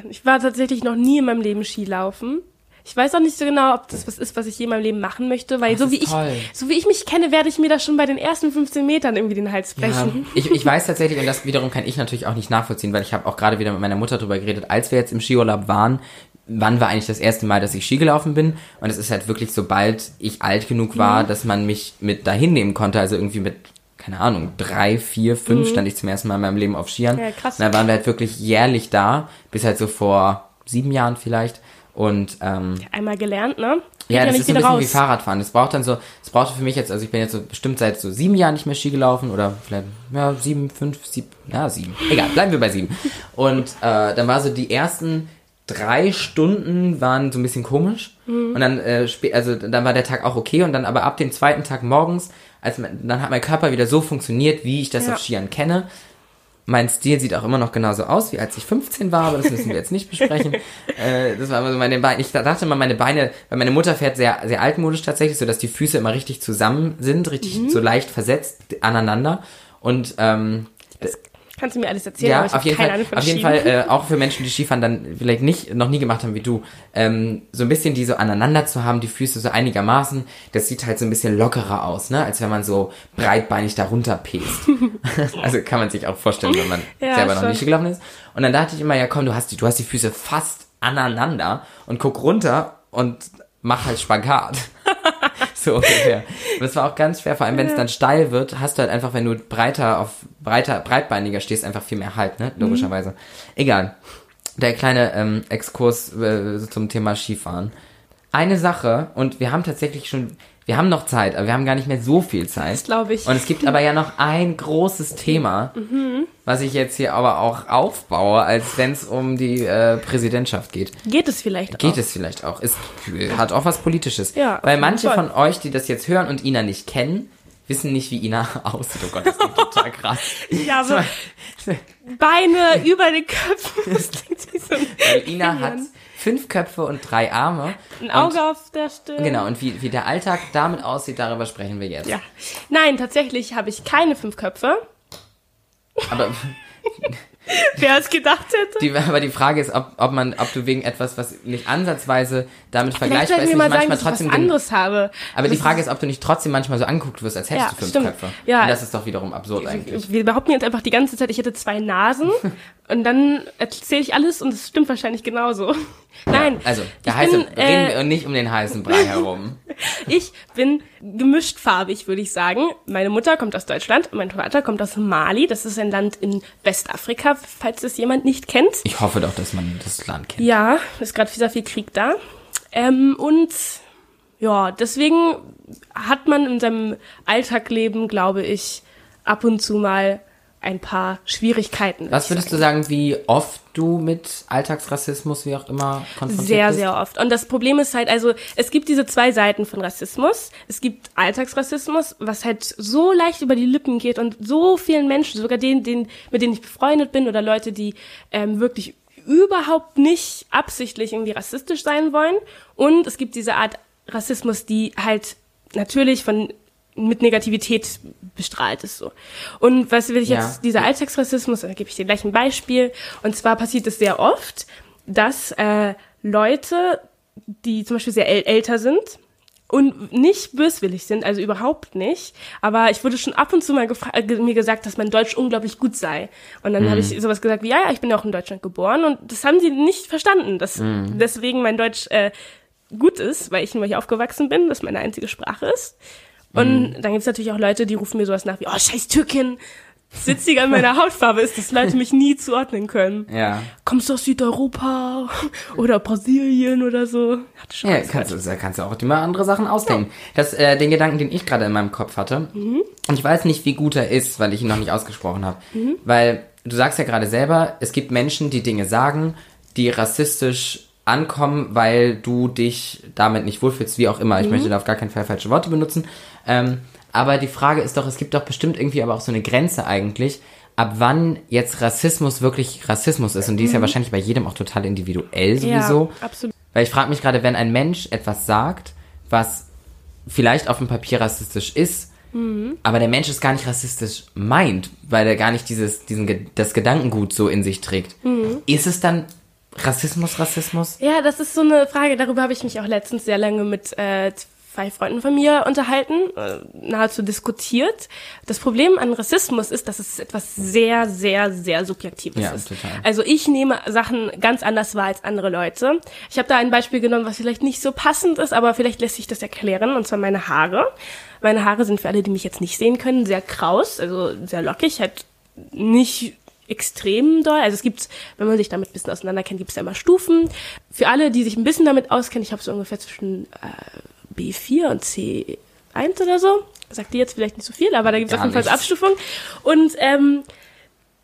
Ich war tatsächlich noch nie in meinem Leben Skilaufen. Ich weiß auch nicht so genau, ob das was ist, was ich je in meinem Leben machen möchte, weil Ach, so das wie ich, so wie ich mich kenne, werde ich mir da schon bei den ersten 15 Metern irgendwie den Hals ja, brechen. ich, ich weiß tatsächlich, und das wiederum kann ich natürlich auch nicht nachvollziehen, weil ich habe auch gerade wieder mit meiner Mutter drüber geredet, als wir jetzt im Skiurlaub waren, wann war eigentlich das erste Mal, dass ich Ski gelaufen bin? Und es ist halt wirklich, sobald ich alt genug war, Mhm. dass man mich mit dahin nehmen konnte, also irgendwie mit keine Ahnung, drei, vier, fünf stand ich zum ersten Mal in meinem Leben auf Skiern. Mhm. Ja, krass. Und dann waren wir halt wirklich jährlich da, bis halt so vor sieben Jahren vielleicht. Und ähm, Einmal gelernt, ne? Geht ja, das nicht ist ein bisschen wie Fahrradfahren. Das braucht dann so, es brauchte für mich jetzt, also ich bin jetzt so bestimmt seit so sieben Jahren nicht mehr Ski gelaufen oder vielleicht, ja, sieben, fünf, sieben, ja, sieben. Egal, bleiben wir bei sieben. Und äh, dann war so die ersten drei Stunden waren so ein bisschen komisch. Und dann, äh, also dann war der Tag auch okay und dann aber ab dem zweiten Tag morgens, als mein, dann hat mein Körper wieder so funktioniert, wie ich das Ja. auf Skiern kenne. Mein Stil sieht auch immer noch genauso aus, wie als ich 15 war, aber das müssen wir jetzt nicht besprechen. äh, das war immer so meine Beine. Ich dachte immer, meine Beine, weil meine Mutter fährt sehr, sehr altmodisch tatsächlich, so dass die Füße immer richtig zusammen sind, richtig Mhm. so leicht versetzt aneinander. Und ähm, Kannst du mir alles erzählen, ja, auf jeden Fall, auf jeden. Fall äh, auch für Menschen, die Skifahren dann vielleicht nicht noch nie gemacht haben wie du, ähm, so ein bisschen die so aneinander zu haben, die Füße so einigermaßen, das sieht halt so ein bisschen lockerer aus, ne, als wenn man so breitbeinig darunter pest. also kann man sich auch vorstellen, wenn man Ja, selber noch nicht gelaufen ist. Und dann dachte ich immer, ja komm, du hast die, du hast die Füße fast aneinander und guck runter und mach halt Spagat. So ungefähr. Das war auch ganz schwer, vor allem wenn es dann steil wird, hast du halt einfach, wenn du breiter auf breiter, breitbeiniger stehst, einfach viel mehr Halt, ne? Logischerweise. Egal. Der kleine ähm, Exkurs äh, zum Thema Skifahren. Eine Sache, und wir haben tatsächlich schon, wir haben noch Zeit, aber wir haben gar nicht mehr so viel Zeit. Das glaube ich. Und es gibt aber ja noch ein großes Thema, was ich jetzt hier aber auch aufbaue, als wenn es um die äh, Präsidentschaft geht. Geht es vielleicht Geht auch? es vielleicht auch. Es hat auch was Politisches. Ja, Weil manche von euch, die das jetzt hören und Ina nicht kennen, wissen nicht, wie Ina aussieht. Oh Gott, das klingt total krass. Ja, aber Beine über den Köpfen. Das klingt so Weil Ina hat fünf Köpfe und drei Arme. ein und, Auge auf der Stirn. Genau, und wie, wie der Alltag damit aussieht, darüber sprechen wir jetzt. Ja. Nein, tatsächlich habe ich keine fünf Köpfe. Aber, Wer es gedacht hätte. die, aber die Frage ist, ob, ob man, ob du wegen etwas, was nicht ansatzweise damit Vielleicht vergleichbar ist, nicht mal sagen, manchmal dass ich was trotzdem den, anderes habe. Aber die Frage ist, ob du nicht trotzdem manchmal so angeguckt wirst, als hättest Ja, du fünf stimmt. Köpfe. Ja. Und das ist doch wiederum absurd eigentlich. Wir behaupten jetzt einfach die ganze Zeit, ich hätte zwei Nasen und dann erzähle ich alles und es stimmt wahrscheinlich genauso. Nein, Also, der ich heiße, bin, reden äh, wir nicht um den heißen Brei herum. ich bin gemischtfarbig, würde ich sagen. Meine Mutter kommt aus Deutschland, mein Vater kommt aus Mali. Das ist ein Land in Westafrika, falls es jemand nicht kennt. Ich hoffe doch, dass man das Land kennt. Ja, ist gerade sehr viel Krieg da. Ähm, und ja, deswegen hat man in seinem Alltagleben, glaube ich, ab und zu mal ein paar Schwierigkeiten. Was würdest du sagen, wie oft du mit Alltagsrassismus, wie auch immer, konfrontiert Sehr, bist? sehr oft. Und das Problem ist halt, also es gibt diese zwei Seiten von Rassismus. Es gibt Alltagsrassismus, was halt so leicht über die Lippen geht und so vielen Menschen, sogar denen, denen mit denen ich befreundet bin oder Leute, die ähm, wirklich überhaupt nicht absichtlich irgendwie rassistisch sein wollen. Und es gibt diese Art Rassismus, die halt natürlich von mit Negativität bestrahlt ist so. Und was will ich Ja. jetzt, dieser Alltagsrassismus, da gebe ich dir gleich ein Beispiel. Und zwar passiert es sehr oft, dass äh, Leute, die zum Beispiel sehr äl älter sind und nicht böswillig sind, also überhaupt nicht, aber ich wurde schon ab und zu mal äh, mir gesagt, dass mein Deutsch unglaublich gut sei. Und dann habe ich sowas gesagt wie, ja, ja, ich bin ja auch in Deutschland geboren und das haben sie nicht verstanden, dass deswegen mein Deutsch äh, gut ist, weil ich nur hier aufgewachsen bin, das meine einzige Sprache ist. Und dann gibt's natürlich auch Leute, die rufen mir sowas nach wie, oh, scheiß Türkin, witziger an meiner Hautfarbe ist, dass Leute mich nie zuordnen können. Ja. Kommst du aus Südeuropa oder Brasilien oder so? Hatte schon Ja, kannst du, da kannst du auch immer andere Sachen ausdenken. Das, äh, den Gedanken, den ich gerade in meinem Kopf hatte, Mhm. und ich weiß nicht, wie gut er ist, weil ich ihn noch nicht ausgesprochen habe. Weil du sagst ja gerade selber, es gibt Menschen, die Dinge sagen, die rassistisch ankommen, weil du dich damit nicht wohlfühlst, wie auch immer. Mhm. Ich möchte da auf gar keinen Fall falsche Worte benutzen. Ähm, aber die Frage ist doch, es gibt doch bestimmt irgendwie aber auch so eine Grenze eigentlich, ab wann jetzt Rassismus wirklich Rassismus ist. Und die ist ja wahrscheinlich bei jedem auch total individuell sowieso. Mhm. Ja, absolut. Weil ich frage mich gerade, wenn ein Mensch etwas sagt, was vielleicht auf dem Papier rassistisch ist, Mhm. aber der Mensch es gar nicht rassistisch meint, weil er gar nicht dieses, diesen, das Gedankengut so in sich trägt, Mhm. ist es dann Rassismus, Rassismus? Ja, das ist so eine Frage, darüber habe ich mich auch letztens sehr lange mit äh, zwei Freunden von mir unterhalten, äh, nahezu diskutiert. Das Problem an Rassismus ist, dass es etwas sehr, sehr, sehr Subjektives Ja, ist. total. Also ich nehme Sachen ganz anders wahr als andere Leute. Ich habe da ein Beispiel genommen, was vielleicht nicht so passend ist, aber vielleicht lässt sich das erklären, und zwar meine Haare. Meine Haare sind für alle, die mich jetzt nicht sehen können, sehr kraus, also sehr lockig, halt nicht extrem doll. Also es gibt, wenn man sich damit ein bisschen auseinanderkennt, gibt es ja immer Stufen. Für alle, die sich ein bisschen damit auskennen, ich habe so ungefähr zwischen äh, B4 und C1 oder so. Sagt die jetzt vielleicht nicht so viel, aber da gibt es auf jeden Fall. Abstufungen. Und ähm,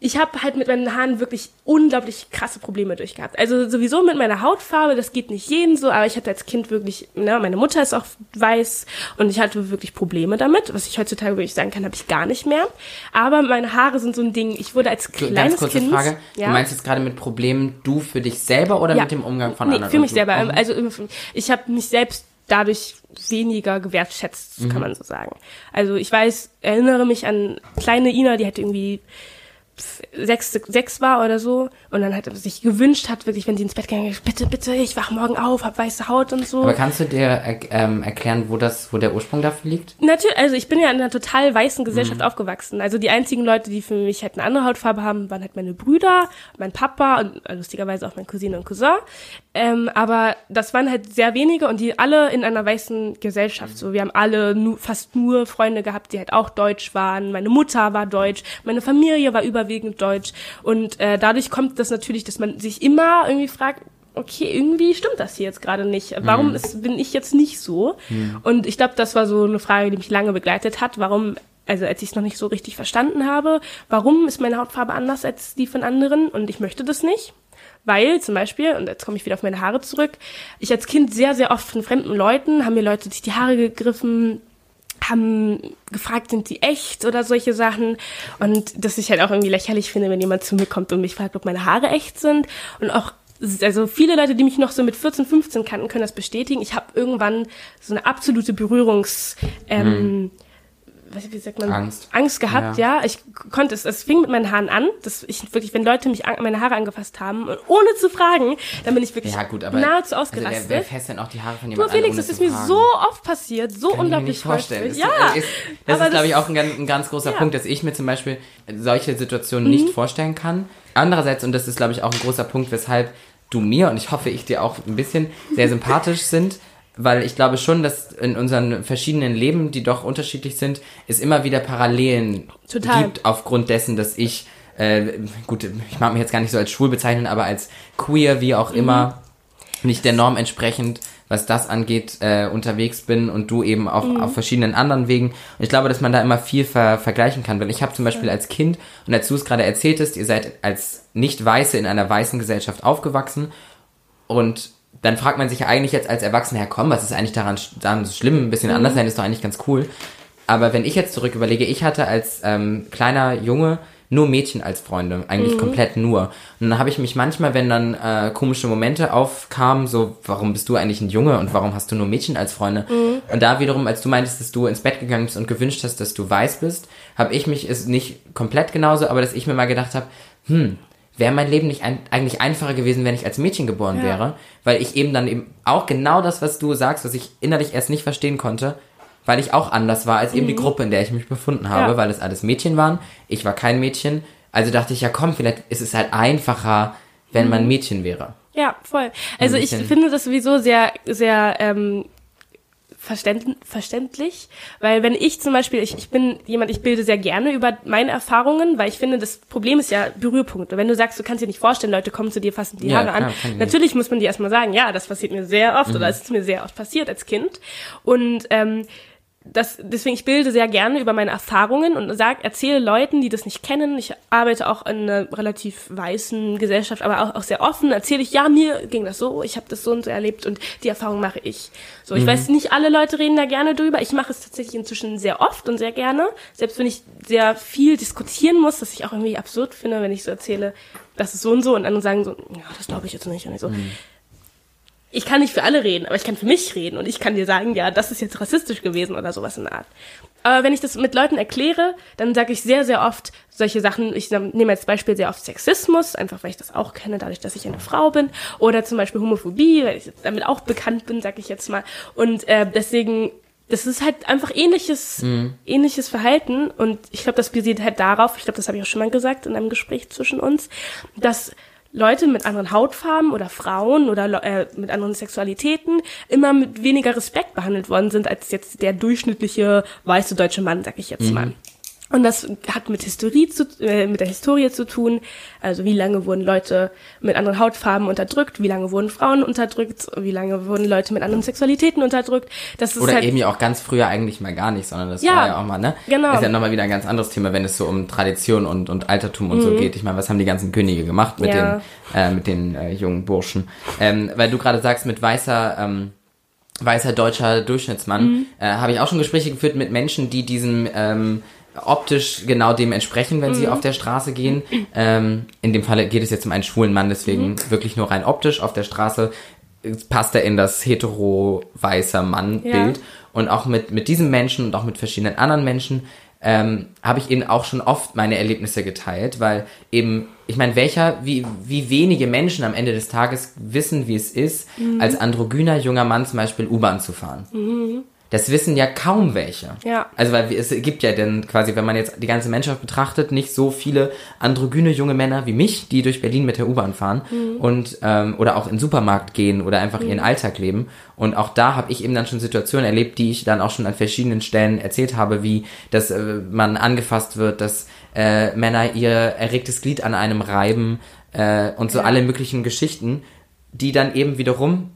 ich habe halt mit meinen Haaren wirklich unglaublich krasse Probleme durchgehabt. Also sowieso mit meiner Hautfarbe, das geht nicht jeden so, aber ich hatte als Kind wirklich, ne, meine Mutter ist auch weiß und ich hatte wirklich Probleme damit, was ich heutzutage wirklich sagen kann, habe ich gar nicht mehr. Aber meine Haare sind so ein Ding. Ich wurde als kleines Ganz kurze Kind, Frage. ja, Du meinst jetzt gerade mit Problemen du für dich selber oder Ja. mit dem Umgang von nee, anderen? für mich du- selber. auch- Also ich habe mich selbst dadurch weniger gewertschätzt, Mhm. kann man so sagen. Also ich weiß, erinnere mich an kleine Ina, die hat irgendwie sechs, sechs war oder so und dann hat sich gewünscht hat, wirklich, wenn sie ins Bett gegangen ist, bitte, bitte, ich wach morgen auf, hab weiße Haut und so. Aber kannst du dir er, ähm, erklären, wo das, wo der Ursprung dafür liegt? Natürlich, also ich bin ja in einer total weißen Gesellschaft Mhm. aufgewachsen. Also die einzigen Leute, die für mich halt eine andere Hautfarbe haben, waren halt meine Brüder, mein Papa und äh, lustigerweise auch mein Cousine und Cousin. Ähm, aber das waren halt sehr wenige und die alle in einer weißen Gesellschaft. So, wir haben alle nu fast nur Freunde gehabt, die halt auch deutsch waren. Meine Mutter war deutsch, meine Familie war überwiegend deutsch und äh, dadurch kommt das natürlich, dass man sich immer irgendwie fragt, okay, irgendwie stimmt das hier jetzt gerade nicht. Warum ist, bin ich jetzt nicht so? Und ich glaube, das war so eine Frage, die mich lange begleitet hat. Warum, also als ich es noch nicht so richtig verstanden habe, warum ist meine Hautfarbe anders als die von anderen? Und ich möchte das nicht. Weil zum Beispiel, und jetzt komme ich wieder auf meine Haare zurück, ich als Kind sehr, sehr oft von fremden Leuten, haben mir Leute sich die Haare gegriffen, haben gefragt, sind die echt oder solche Sachen. Und das ich halt auch irgendwie lächerlich finde, wenn jemand zu mir kommt und mich fragt, ob meine Haare echt sind. Und auch, also viele Leute, die mich noch so mit 14, 15 kannten, können das bestätigen. Ich habe irgendwann so eine absolute Berührungs... Ähm, was- wie sagt man? Angst. Angst gehabt, ja. Ich konnte es, es fing mit meinen Haaren an, dass ich wirklich, wenn Leute mich an, meine Haare angefasst haben, und ohne zu fragen, dann bin ich wirklich Ja, gut, aber. nahezu also wer, ausgerastet. wer fässt denn auch die Haare von Du, jemandem Felix, an, das ist mir fragen? so oft passiert, so Kann ich mir unglaublich nicht vorstellen. häufig. Das, Ja, ist, das aber ist, glaube ich, auch ein, ganz- ein ganz großer Ja. Punkt, dass ich mir zum Beispiel solche Situationen nicht Mhm. vorstellen kann. Andererseits, und das ist, glaube ich, auch ein großer Punkt, weshalb du mir und ich hoffe, ich dir auch ein bisschen sehr sympathisch sind, weil ich glaube schon, dass in unseren verschiedenen Leben, die doch unterschiedlich sind, es immer wieder Parallelen Total. gibt aufgrund dessen, dass ich, äh, gut, ich mag mich jetzt gar nicht so als schwul bezeichnen, aber als queer, wie auch immer, nicht der Norm entsprechend, was das angeht, äh, unterwegs bin und du eben auf, auf verschiedenen anderen Wegen. Und ich glaube, dass man da immer viel ver vergleichen kann, weil ich habe zum Beispiel als Kind, und als du es gerade erzähltest, ihr seid als Nicht-Weiße in einer weißen Gesellschaft aufgewachsen. Und dann fragt man sich ja eigentlich jetzt als Erwachsener, ja komm, was ist eigentlich daran, daran so schlimm? Ein bisschen anders sein ist doch eigentlich ganz cool. Aber wenn ich jetzt zurück überlege, ich hatte als ähm, kleiner Junge nur Mädchen als Freunde, eigentlich komplett nur. Und dann habe ich mich manchmal, wenn dann äh, komische Momente aufkamen, so, warum bist du eigentlich ein Junge und warum hast du nur Mädchen als Freunde? Und da wiederum, als du meintest, dass du ins Bett gegangen bist und gewünscht hast, dass du weiß bist, habe ich mich, ist nicht komplett genauso, aber dass ich mir mal gedacht habe, hm, wäre mein Leben nicht ein, eigentlich einfacher gewesen, wenn ich als Mädchen geboren Ja. wäre, weil ich eben dann eben auch genau das, was du sagst, was ich innerlich erst nicht verstehen konnte, weil ich auch anders war als eben die Gruppe, in der ich mich befunden habe, Mhm. Ja. weil es alles Mädchen waren, ich war kein Mädchen, also dachte ich, ja komm, vielleicht ist es halt einfacher, wenn man Mädchen wäre. Ja, voll. Also ich finde das sowieso sehr, sehr ähm, verständ, verständlich, weil wenn ich zum Beispiel, ich, ich bin jemand, ich bilde sehr gerne über meine Erfahrungen, weil ich finde, das Problem ist ja Berührpunkte. Wenn du sagst, du kannst dir nicht vorstellen, Leute kommen zu dir, fassen die Ja, Haare klar, an, natürlich muss man dir erstmal sagen, ja, das passiert mir sehr oft Mhm. oder es ist mir sehr oft passiert als Kind und ähm, das, deswegen, ich bilde sehr gerne über meine Erfahrungen und sag, erzähle Leuten, die das nicht kennen. Ich arbeite auch in einer relativ weißen Gesellschaft, aber auch, auch sehr offen. Erzähle ich, ja, mir ging das so, ich habe das so und so erlebt und die Erfahrung mache ich. So, ich weiß, nicht alle Leute reden da gerne drüber. Ich mache es tatsächlich inzwischen sehr oft und sehr gerne. Selbst wenn ich sehr viel diskutieren muss, was ich auch irgendwie absurd finde, wenn ich so erzähle, das ist so und so und andere sagen so, ja, das glaube ich jetzt nicht. Und ich so, ich kann nicht für alle reden, aber ich kann für mich reden und ich kann dir sagen, ja, das ist jetzt rassistisch gewesen oder sowas in der Art. Aber wenn ich das mit Leuten erkläre, dann sage ich sehr, sehr oft solche Sachen. Ich nehme als Beispiel sehr oft Sexismus, einfach weil ich das auch kenne, dadurch, dass ich eine Frau bin. Oder zum Beispiel Homophobie, weil ich damit auch bekannt bin, sage ich jetzt mal. Und äh, deswegen, das ist halt einfach ähnliches, ähnliches Verhalten. Und ich glaube, das basiert halt darauf, ich glaube, das habe ich auch schon mal gesagt in einem Gespräch zwischen uns, dass Leute mit anderen Hautfarben oder Frauen oder äh, mit anderen Sexualitäten immer mit weniger Respekt behandelt worden sind als jetzt der durchschnittliche weiße deutsche Mann, sag ich jetzt mal. Und das hat mit Historie zu, äh, mit der Historie zu tun. Also wie lange wurden Leute mit anderen Hautfarben unterdrückt? Wie lange wurden Frauen unterdrückt? Wie lange wurden Leute mit anderen Sexualitäten unterdrückt? Das ist Oder halt eben ja auch ganz früher eigentlich mal gar nicht, sondern das Ja, war ja auch mal, ne? genau. Ist ja nochmal wieder ein ganz anderes Thema, wenn es so um Tradition und, und Altertum und so geht. Ich meine, was haben die ganzen Könige gemacht mit Mhm. Ja. den, äh, mit den äh, jungen Burschen? Ähm, weil du gerade sagst, mit weißer, ähm, weißer deutscher Durchschnittsmann, Mhm. äh, habe ich auch schon Gespräche geführt mit Menschen, die diesem ähm, optisch genau dem entsprechen, wenn sie Mhm. auf der Straße gehen. Ähm, in dem Falle geht es jetzt um einen schwulen Mann, deswegen Mhm. wirklich nur rein optisch auf der Straße äh, passt er in das hetero-weißer Mann-Bild. Ja. Und auch mit, mit diesem Menschen und auch mit verschiedenen anderen Menschen ähm, habe ich eben auch schon oft meine Erlebnisse geteilt, weil eben, ich meine, welcher, wie, wie wenige Menschen am Ende des Tages wissen, wie es ist, Mhm. als androgyner junger Mann zum Beispiel U-Bahn zu fahren. Das wissen ja kaum welche. Ja. Also weil es gibt ja dann quasi, wenn man jetzt die ganze Menschheit betrachtet, nicht so viele androgyne junge Männer wie mich, die durch Berlin mit der U-Bahn fahren und ähm, oder auch in den Supermarkt gehen oder einfach ihren Alltag leben. Und auch da habe ich eben dann schon Situationen erlebt, die ich dann auch schon an verschiedenen Stellen erzählt habe, wie dass äh, man angefasst wird, dass äh, Männer ihr erregtes Glied an einem reiben äh, und so Ja. alle möglichen Geschichten, die dann eben wiederum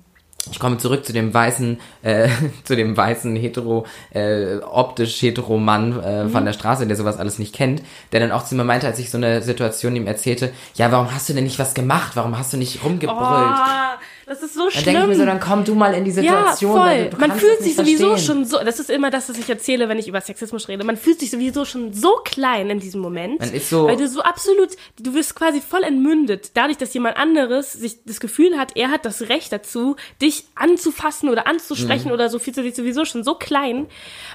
ich komme zurück zu dem weißen, äh, zu dem weißen hetero, äh, optisch hetero Mann äh, von der Straße, der sowas alles nicht kennt, der dann auch zu mir meinte, als ich so eine Situation ihm erzählte, ja, warum hast du denn nicht was gemacht? Warum hast du nicht rumgebrüllt? Oh, Das ist so Dann denke ich schlimm. mir so, dann komm du mal in die Situation. ja, weil voll. Du, du man fühlt sich sowieso verstehen. schon so, das ist immer das, was ich erzähle, wenn ich über Sexismus rede. Man fühlt sich sowieso schon so klein in diesem Moment. Man ist so- Weil du so absolut, du wirst quasi voll entmündet. Dadurch, dass jemand anderes sich das Gefühl hat, er hat das Recht dazu, dich anzufassen oder anzusprechen oder so, fühlt du dich sowieso schon so klein.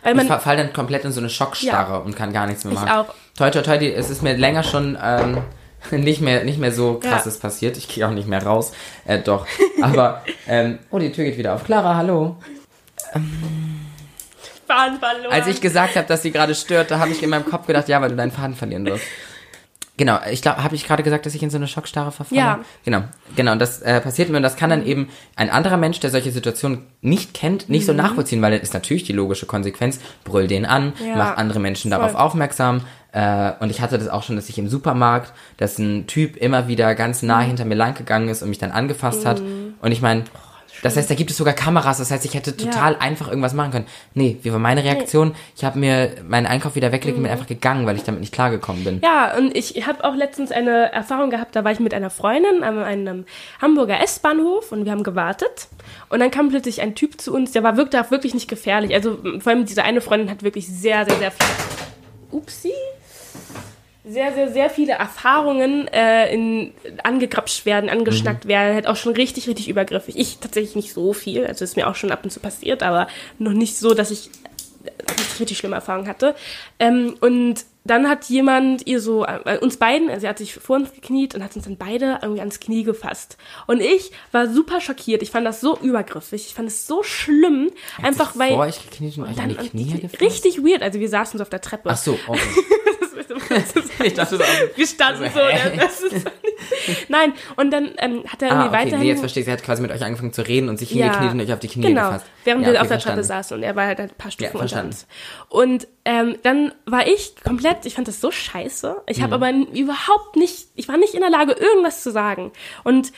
Weil Mhm. Ich man, fa- fall dann komplett in so eine Schockstarre und kann gar nichts mehr Ich machen. auch. Toi, toi, toi, es ist mir länger schon ähm, nicht mehr nicht mehr so krasses passiert. Ich gehe auch nicht mehr raus. Äh, doch. Aber, ähm, oh, die Tür geht wieder auf. Clara, hallo. Faden verloren. Als ich gesagt habe, dass sie gerade stört, da habe ich in meinem Kopf gedacht, ja, weil du deinen Faden verlieren wirst. Genau, ich glaube, habe ich gerade gesagt, dass ich in so eine Schockstarre verfalle? Ja. Genau, genau, das äh, passiert mir und das kann dann eben ein anderer Mensch, der solche Situationen nicht kennt, nicht Mhm. so nachvollziehen, weil das ist natürlich die logische Konsequenz, brüll den an, Ja. mach andere Menschen Voll. darauf aufmerksam. Äh, und ich hatte das auch schon, dass ich im Supermarkt, dass ein Typ immer wieder ganz Mhm. nah hinter mir lang gegangen ist und mich dann angefasst hat. Und ich meine, das heißt, da gibt es sogar Kameras, das heißt, ich hätte total einfach irgendwas machen können. Nee, wie war meine Reaktion? Ich habe mir meinen Einkauf wieder weggelegt und bin einfach gegangen, weil ich damit nicht klargekommen bin. Mhm. Ja, und ich habe auch letztens eine Erfahrung gehabt, da war ich mit einer Freundin an einem Hamburger S-Bahnhof und wir haben gewartet. Und dann kam plötzlich ein Typ zu uns, der war wirklich, wirklich nicht gefährlich. Also vor allem diese eine Freundin hat wirklich sehr, sehr, sehr viele. Upsi. Sehr, sehr, sehr viele Erfahrungen äh, in angegrapscht werden, angeschnackt werden, halt auch schon richtig, richtig übergriffig. Ich tatsächlich nicht so viel, also ist mir auch schon ab und zu passiert, aber noch nicht so, dass ich richtig, richtig schlimme Erfahrungen hatte. Ähm, und dann hat jemand ihr so, äh, uns beiden, also sie hat sich vor uns gekniet und hat uns dann beide irgendwie ans Knie gefasst. Und ich war super schockiert. Ich fand das so übergriffig. Ich fand es so schlimm. einfach weil. Vor euch gekniet und euch an die an Knie gefasst? Richtig weird. Also wir saßen so auf der Treppe. Ach so, okay. ich dachte so, wir standen Also, so. hä? Das ist Nein, und dann ähm, hat er irgendwie Ah, okay, weiterhin. nee, jetzt verstehe ich. Sie hat quasi mit euch angefangen zu reden und sich Ja. hingekniet und euch auf die Knie genau, gefasst. während ja, wir okay, auf der. Treppe saßen und er war halt ein paar Stufen Ja, unter verstanden. Und ähm, dann war ich komplett, ich fand das so scheiße. Ich Mhm. habe aber n- überhaupt nicht, ich war nicht in der Lage, irgendwas zu sagen. Und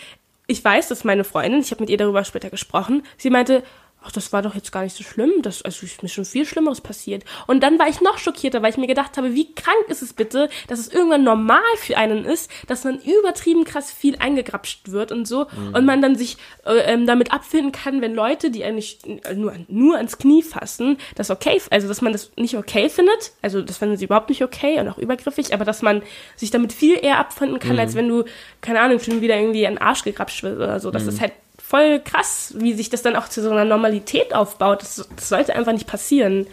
ich weiß, dass meine Freundin, ich habe mit ihr darüber später gesprochen, sie meinte, ach, das war doch jetzt gar nicht so schlimm, das also ist mir schon viel Schlimmeres passiert. Und dann war ich noch schockierter, weil ich mir gedacht habe, wie krank ist es bitte, dass es irgendwann normal für einen ist, dass man übertrieben krass viel eingegrapscht wird und so. Und man dann sich äh, ähm, damit abfinden kann, wenn Leute, die eigentlich nur, nur ans Knie fassen, das okay, also dass man das nicht okay findet, also das finden sie überhaupt nicht okay und auch übergriffig, aber dass man sich damit viel eher abfinden kann, als wenn du, keine Ahnung, schon wieder irgendwie an den Arsch gegrapscht wird oder so. Das ist halt voll krass, wie sich das dann auch zu so einer Normalität aufbaut. Das, das sollte einfach nicht passieren.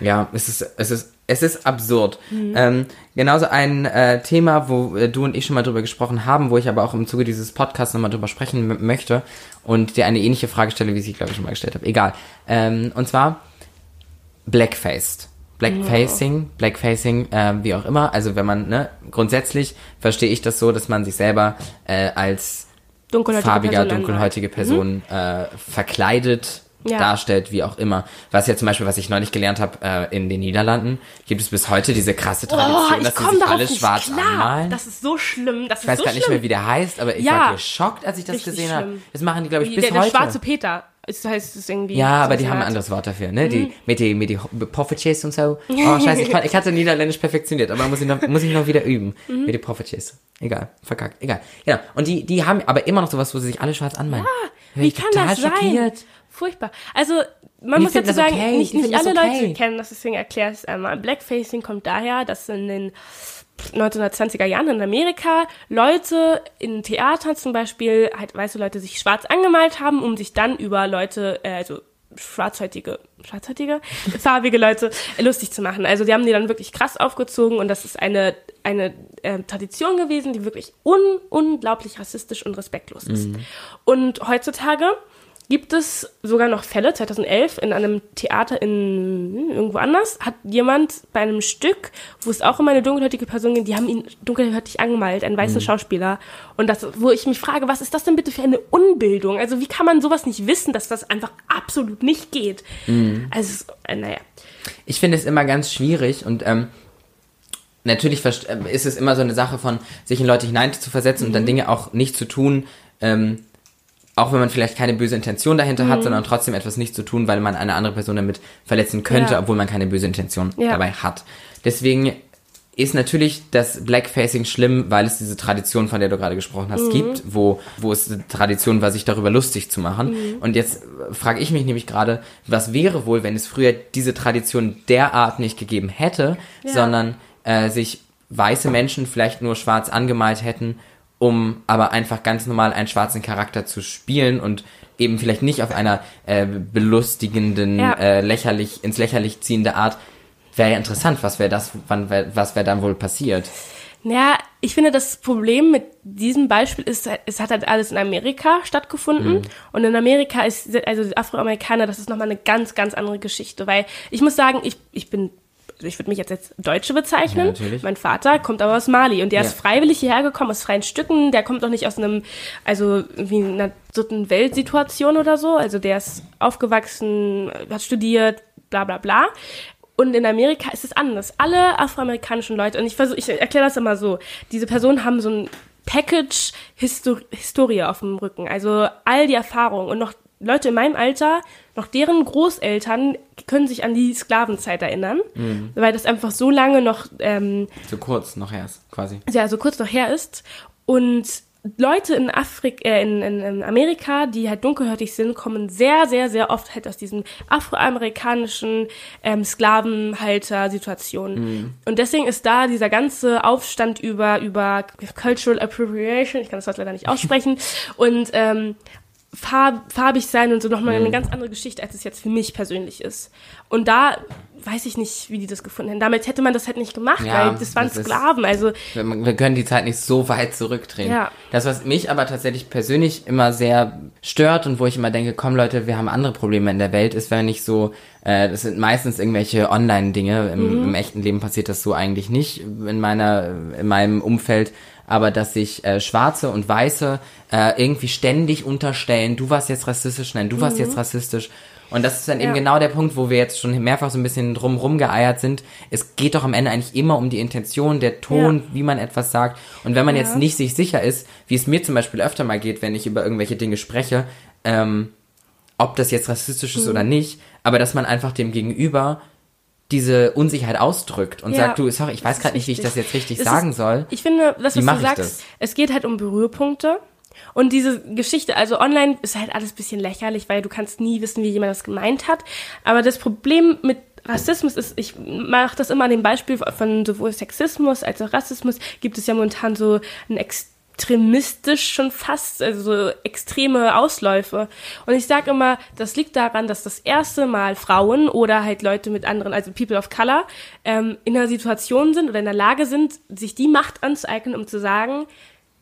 Ja, es ist, es ist, es ist absurd. Mhm. Ähm, genauso ein äh, Thema, wo äh, du und ich schon mal drüber gesprochen haben, wo ich aber auch im Zuge dieses Podcasts nochmal drüber sprechen möchte und dir eine ähnliche Frage stelle, wie ich glaube ich schon mal gestellt habe. Egal. Ähm, und zwar Blackfaced. Blackfacing, Blackfacing, äh, wie auch immer. Also wenn man, ne, grundsätzlich verstehe ich das so, dass man sich selber äh, als Dunkelhäutige farbiger, Person dunkelhäutige Person äh, verkleidet Ja. darstellt, wie auch immer. Was ja zum Beispiel, was ich neulich gelernt habe äh, in den Niederlanden, gibt es bis heute diese krasse Oh, Tradition, ich dass sie sich alle nicht schwarz klar. anmalen. Das ist so schlimm. Das ist ich weiß so gar nicht schlimm. mehr, wie der heißt, aber ich Ja. war geschockt, als ich das Richtig gesehen habe. Das machen die, glaube ich, bis der, der heute. schwarze Peter. Das heißt es irgendwie. ja, aber die haben ein anderes Wort dafür, ne? Mhm. Die, mit die, mit die Poffertjes und so. Oh, scheiße, ich, kann, ich hatte Niederländisch perfektioniert, aber muss ich noch, muss ich noch wieder üben. Mhm. Mit die Poffertjes. Egal, verkackt, egal. Genau. Und die, die haben aber immer noch sowas, wo sie sich alle schwarz anmalen. Ja, Wie kann das sein? Schockiert. Furchtbar. Also, man muss dazu sagen, okay. nicht, nicht alle okay. Leute kennen das, deswegen erkläre ich es einmal. Blackfacing kommt daher, dass in den 1920er Jahren in Amerika Leute in Theatern zum Beispiel, halt weiße Leute sich schwarz angemalt haben, um sich dann über Leute, äh, also schwarzhäutige, schwarzhäutige, farbige Leute lustig zu machen. Also die haben die dann wirklich krass aufgezogen und das ist eine, eine äh, Tradition gewesen, die wirklich un unglaublich rassistisch und respektlos ist. Und heutzutage gibt es sogar noch Fälle, 2011 in einem Theater in hm, irgendwo anders, hat jemand bei einem Stück, wo es auch um eine dunkelhäutige Person ging, die haben ihn dunkelhäutig angemalt, einen weißen Schauspieler. Und das, wo ich mich frage, was ist das denn bitte für eine Unbildung? Also wie kann man sowas nicht wissen, dass das einfach absolut nicht geht? Also, äh, naja. Ich finde es immer ganz schwierig und ähm, natürlich ähm, ist es immer so eine Sache von, sich in Leute hineinzuversetzen und Mhm. dann Dinge auch nicht zu tun, ähm, auch wenn man vielleicht keine böse Intention dahinter Mhm. hat, sondern trotzdem etwas nicht zu tun, weil man eine andere Person damit verletzen könnte, Ja. obwohl man keine böse Intention Ja. dabei hat. Deswegen ist natürlich das Blackfacing schlimm, weil es diese Tradition, von der du gerade gesprochen hast, gibt, wo, wo es eine Tradition war, sich darüber lustig zu machen. Und jetzt frage ich mich nämlich gerade, was wäre wohl, wenn es früher diese Tradition derart nicht gegeben hätte, sondern äh, sich weiße Menschen vielleicht nur schwarz angemalt hätten, um aber einfach ganz normal einen schwarzen Charakter zu spielen und eben vielleicht nicht auf einer äh, belustigenden, Ja. äh, lächerlich, ins lächerlich ziehende Art. Wäre ja interessant, was wäre das, wann, wär, was wäre dann wohl passiert? Naja, ich finde, das Problem mit diesem Beispiel ist, es hat halt alles in Amerika stattgefunden. Und in Amerika ist, also Afroamerikaner, das ist nochmal eine ganz, ganz andere Geschichte. Weil ich muss sagen, ich, ich bin, ich würde mich jetzt als Deutsche bezeichnen. Ja, mein Vater kommt aber aus Mali und der Ja. ist freiwillig hierher gekommen, aus freien Stücken. Der kommt doch nicht aus einem, also irgendwie einer dritten Weltsituation oder so. Also der ist aufgewachsen, hat studiert, bla bla bla. Und in Amerika ist es anders. Alle afroamerikanischen Leute, und ich versuche, ich erkläre das immer so, diese Personen haben so ein Package Histor Historie auf dem Rücken. Also all die Erfahrungen und noch Leute in meinem Alter, noch deren Großeltern können sich an die Sklavenzeit erinnern, weil das einfach so lange noch ähm, So kurz noch erst, quasi. ja, so kurz noch her ist. Und Leute in Afrik äh, in, in, in Amerika, die halt dunkelhäutig sind, kommen sehr, sehr, sehr oft halt aus diesem afroamerikanischen ähm, Sklavenhalter-Situation. Und deswegen ist da dieser ganze Aufstand über, über Cultural Appropriation, ich kann das Wort leider nicht aussprechen, und ähm, farb, farbig sein und so nochmal eine ganz andere Geschichte, als es jetzt für mich persönlich ist. Und da weiß ich nicht, wie die das gefunden hätten. Damit hätte man das halt nicht gemacht, Ja, weil das waren das ist- Sklaven. Also Wir, wir können die Zeit nicht so weit zurückdrehen. Ja. Das, was mich aber tatsächlich persönlich immer sehr stört und wo ich immer denke, komm Leute, wir haben andere Probleme in der Welt, ist, wenn nicht so, äh, das sind meistens irgendwelche Online-Dinge. Im, Mhm. Im echten Leben passiert das so eigentlich nicht in meiner, in meinem Umfeld. Aber dass sich äh, Schwarze und Weiße äh, irgendwie ständig unterstellen, du warst jetzt rassistisch, nein, du warst jetzt rassistisch. Und das ist dann eben Mhm. Ja. genau der Punkt, wo wir jetzt schon mehrfach so ein bisschen drum rumgeeiert sind. Es geht doch am Ende eigentlich immer um die Intention, der Ton, Ja. wie man etwas sagt. Und wenn man jetzt Ja. nicht sich sicher ist, wie es mir zum Beispiel öfter mal geht, wenn ich über irgendwelche Dinge spreche, ähm, ob das jetzt rassistisch Mhm. ist oder nicht, aber dass man einfach dem Gegenüber diese Unsicherheit ausdrückt und Ja. sagt, du, sorry, ich weiß gerade nicht, wie ich das jetzt richtig Es sagen ist, soll. Ich finde, das, was du sagst, es geht halt um Berührpunkte. Und diese Geschichte, also online ist halt alles ein bisschen lächerlich, weil du kannst nie wissen, wie jemand das gemeint hat. Aber das Problem mit Rassismus ist, ich mache das immer an dem Beispiel von sowohl Sexismus als auch Rassismus, gibt es ja momentan so ein extremistisch schon fast, also so extreme Ausläufe. Und ich sage immer, das liegt daran, dass das erste Mal Frauen oder halt Leute mit anderen, also People of Color, ähm, in einer Situation sind oder in der Lage sind, sich die Macht anzueignen, um zu sagen,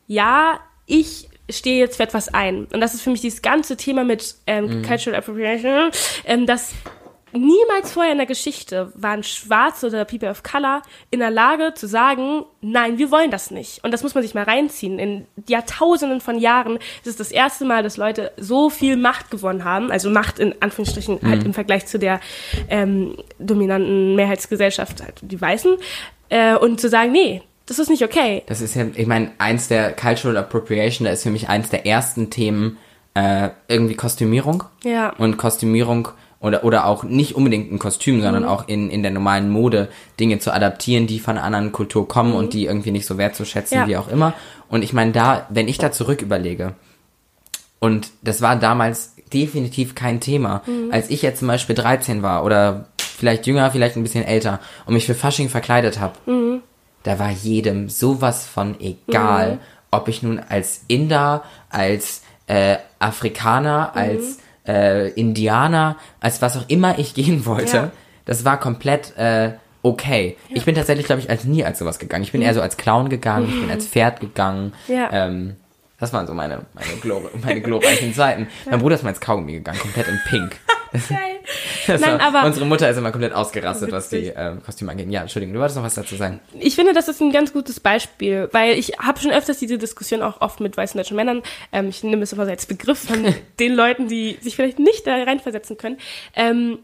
ja, ich stehe jetzt für etwas ein. Und das ist für mich dieses ganze Thema mit ähm, Cultural Appropriation, ähm, dass niemals vorher in der Geschichte waren Schwarze oder People of Color in der Lage zu sagen, nein, wir wollen das nicht. Und das muss man sich mal reinziehen. In Jahrtausenden von Jahren ist es das erste Mal, dass Leute so viel Macht gewonnen haben, also Macht in Anführungsstrichen halt im Vergleich zu der ähm, dominanten Mehrheitsgesellschaft, halt die Weißen, äh, und zu sagen, nee, das ist nicht okay. Das ist ja, ich meine, eins der Cultural Appropriation, da ist für mich eins der ersten Themen äh, irgendwie Kostümierung. Ja. Und Kostümierung oder, oder auch nicht unbedingt ein Kostüm, sondern auch in, in der normalen Mode Dinge zu adaptieren, die von einer anderen Kultur kommen und die irgendwie nicht so wertzuschätzen, Ja. wie auch immer. Und ich meine, da, wenn ich da zurück überlege, und das war damals definitiv kein Thema. Als ich jetzt zum Beispiel 13 war oder vielleicht jünger, vielleicht ein bisschen älter und mich für Fasching verkleidet habe, da war jedem sowas von egal, ob ich nun als Inder, als äh, Afrikaner, als äh, Indianer, als was auch immer ich gehen wollte. Ja. Das war komplett äh, okay. Ich bin tatsächlich, glaube ich, als nie als sowas gegangen. Ich bin eher so als Clown gegangen, ich bin als Pferd gegangen. Ja. Ähm, das waren so meine, meine, glor meine glorreichen Zeiten. Mein Bruder ist mal ins Kaugummi gegangen, komplett in Pink. Geil. Nein, aber- unsere Mutter ist immer komplett ausgerastet, was die Witzig. ähm, Kostüme angeht. Ja, Entschuldigung, du wolltest noch was dazu sagen. Ich finde, das ist ein ganz gutes Beispiel, weil ich habe schon öfters diese Diskussion auch oft mit weißen deutschen Männern, ähm, ich nehme es immer so als Begriff von den Leuten, die sich vielleicht nicht da reinversetzen können, ähm,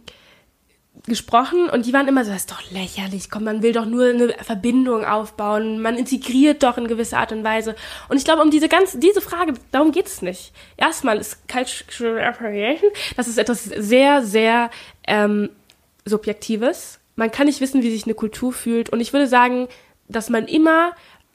gesprochen und die waren immer so, das ist doch lächerlich, komm, man will doch nur eine Verbindung aufbauen, man integriert doch in gewisser Art und Weise. Und ich glaube, um diese ganze, diese Frage, darum geht es nicht. Erstmal ist Cultural Appropriation, das ist etwas sehr, sehr ähm, Subjektives. Man kann nicht wissen, wie sich eine Kultur fühlt. Und ich würde sagen, dass man immer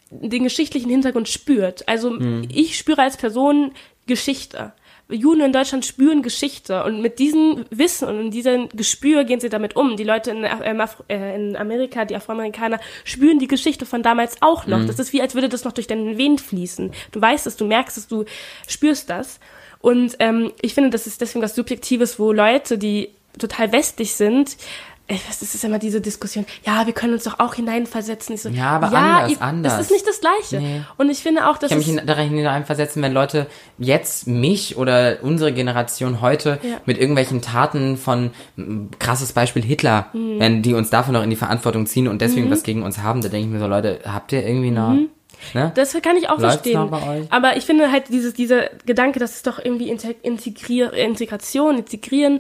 den geschichtlichen Hintergrund spürt. Also ich spüre als Person Geschichte. Juden in Deutschland spüren Geschichte und mit diesem Wissen und diesem Gespür gehen sie damit um. Die Leute in, Afro- äh, in Amerika, die Afroamerikaner, spüren die Geschichte von damals auch noch. Das ist wie, als würde das noch durch deinen Venen fließen. Du weißt es, du merkst es, du spürst das. Und ähm, ich finde, das ist deswegen was Subjektives, wo Leute, die total westlich sind, ich weiß, es ist immer diese Diskussion, ja, wir können uns doch auch hineinversetzen. So, Ja, aber anders, ihr- anders. Es ist nicht das Gleiche. Nee. Und ich finde auch, dass Ich kann mich darin hineinversetzen, wenn Leute jetzt mich oder unsere Generation heute Ja. mit irgendwelchen Taten von, krasses Beispiel Hitler, Mhm. wenn die uns dafür noch in die Verantwortung ziehen und deswegen was gegen uns haben, da denke ich mir so, Leute, habt ihr irgendwie noch, ne? Mhm. Das kann ich auch Läuft's verstehen. Aber ich finde halt dieses, dieser Gedanke, dass es doch irgendwie Integ- integrier Integration, integrieren,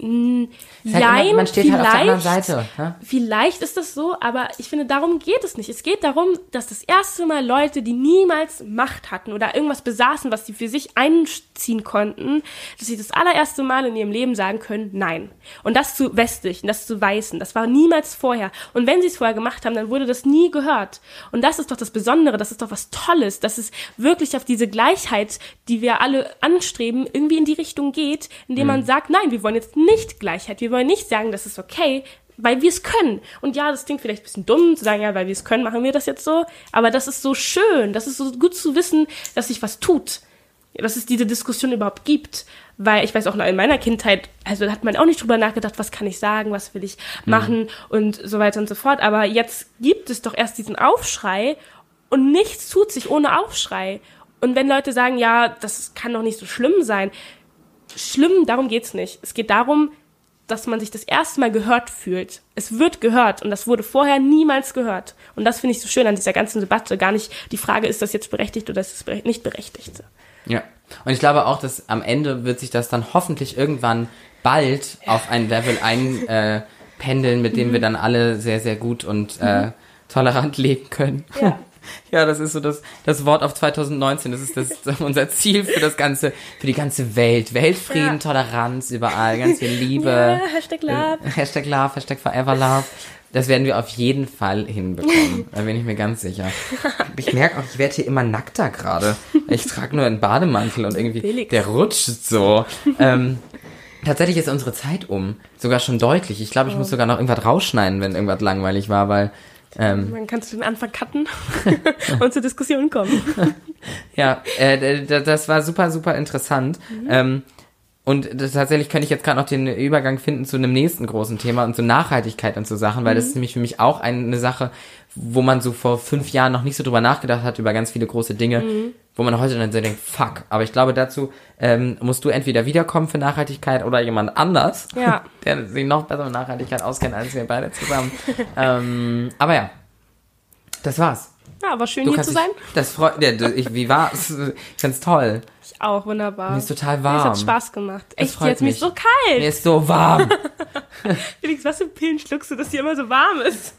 mh, Ist halt man steht halt auf der anderen vielleicht- Seite, ne? Vielleicht ist das so, aber ich finde, darum geht es nicht. Es geht darum, dass das erste Mal Leute, die niemals Macht hatten oder irgendwas besaßen, was sie für sich einziehen konnten, dass sie das allererste Mal in ihrem Leben sagen können, nein. Und das zu westlichen, das zu weißen, das war niemals vorher. Und wenn sie es vorher gemacht haben, dann wurde das nie gehört. Und das ist doch das Besondere, das ist doch was Tolles, dass es wirklich auf diese Gleichheit, die wir alle anstreben, irgendwie in die Richtung geht, indem man sagt, nein, wir wollen jetzt nicht Gleichheit, wir wollen nicht sagen, das ist okay, weil wir es können. Und ja, das klingt vielleicht ein bisschen dumm zu sagen, ja, weil wir es können, machen wir das jetzt so. Aber das ist so schön, das ist so gut zu wissen, dass sich was tut. Dass es diese Diskussion überhaupt gibt. Weil ich weiß auch noch in meiner Kindheit, also hat man auch nicht drüber nachgedacht, was kann ich sagen, was will ich machen und so weiter und so fort. Aber jetzt gibt es doch erst diesen Aufschrei und nichts tut sich ohne Aufschrei. Und wenn Leute sagen, ja, das kann doch nicht so schlimm sein, schlimm, darum geht's nicht. Es geht darum, dass man sich das erste Mal gehört fühlt. Es wird gehört und das wurde vorher niemals gehört. Und das finde ich so schön an dieser ganzen Debatte. Gar nicht die Frage, ist das jetzt berechtigt oder ist es nicht berechtigt. Ja. Und ich glaube auch, dass am Ende wird sich das dann hoffentlich irgendwann bald auf ein Level einpendeln, äh, mit Mhm. dem wir dann alle sehr, sehr gut und äh, tolerant leben können. Ja. Ja, das ist so das, das Wort auf 2019. Das ist das, unser Ziel für das ganze, für die ganze Welt. Weltfrieden, Ja. Toleranz überall, ganz viel Liebe. Ja, Hashtag Love. Äh, Hashtag Love, Hashtag Forever Love. Das werden wir auf jeden Fall hinbekommen. Da bin ich mir ganz sicher. Ich merke auch, ich werde hier immer nackter gerade. Ich trage nur einen Bademantel und irgendwie Felix. der rutscht so. Ähm, tatsächlich ist unsere Zeit um. Sogar schon deutlich. Ich glaube, ich muss sogar noch irgendwas rausschneiden, wenn irgendwas langweilig war, weil ähm, Man kann zu den Anfang cutten und zur Diskussion kommen. Ja, äh, das war super, super interessant. Ähm, und das, tatsächlich könnte ich jetzt gerade noch den Übergang finden zu einem nächsten großen Thema und zu Nachhaltigkeit und so Sachen, weil das ist nämlich für mich auch eine Sache, wo man so vor fünf Jahren noch nicht so drüber nachgedacht hat, über ganz viele große Dinge, wo man heute dann so denkt, fuck. Aber ich glaube, dazu ähm, musst du entweder wiederkommen für Nachhaltigkeit oder jemand anders, Ja. der sich noch besser mit Nachhaltigkeit auskennt als wir beide zusammen. ähm, aber ja, das war's. Ja, war schön Du hier zu sein. dich, das freut, ja, ich, wie war's? Ich find's toll. Auch, wunderbar. Mir ist total Es warm. hat Spaß gemacht. Es Echt jetzt, mir ist mich. so kalt. Mir ist so warm. Felix, was für Pillen schluckst du, dass hier immer so warm ist?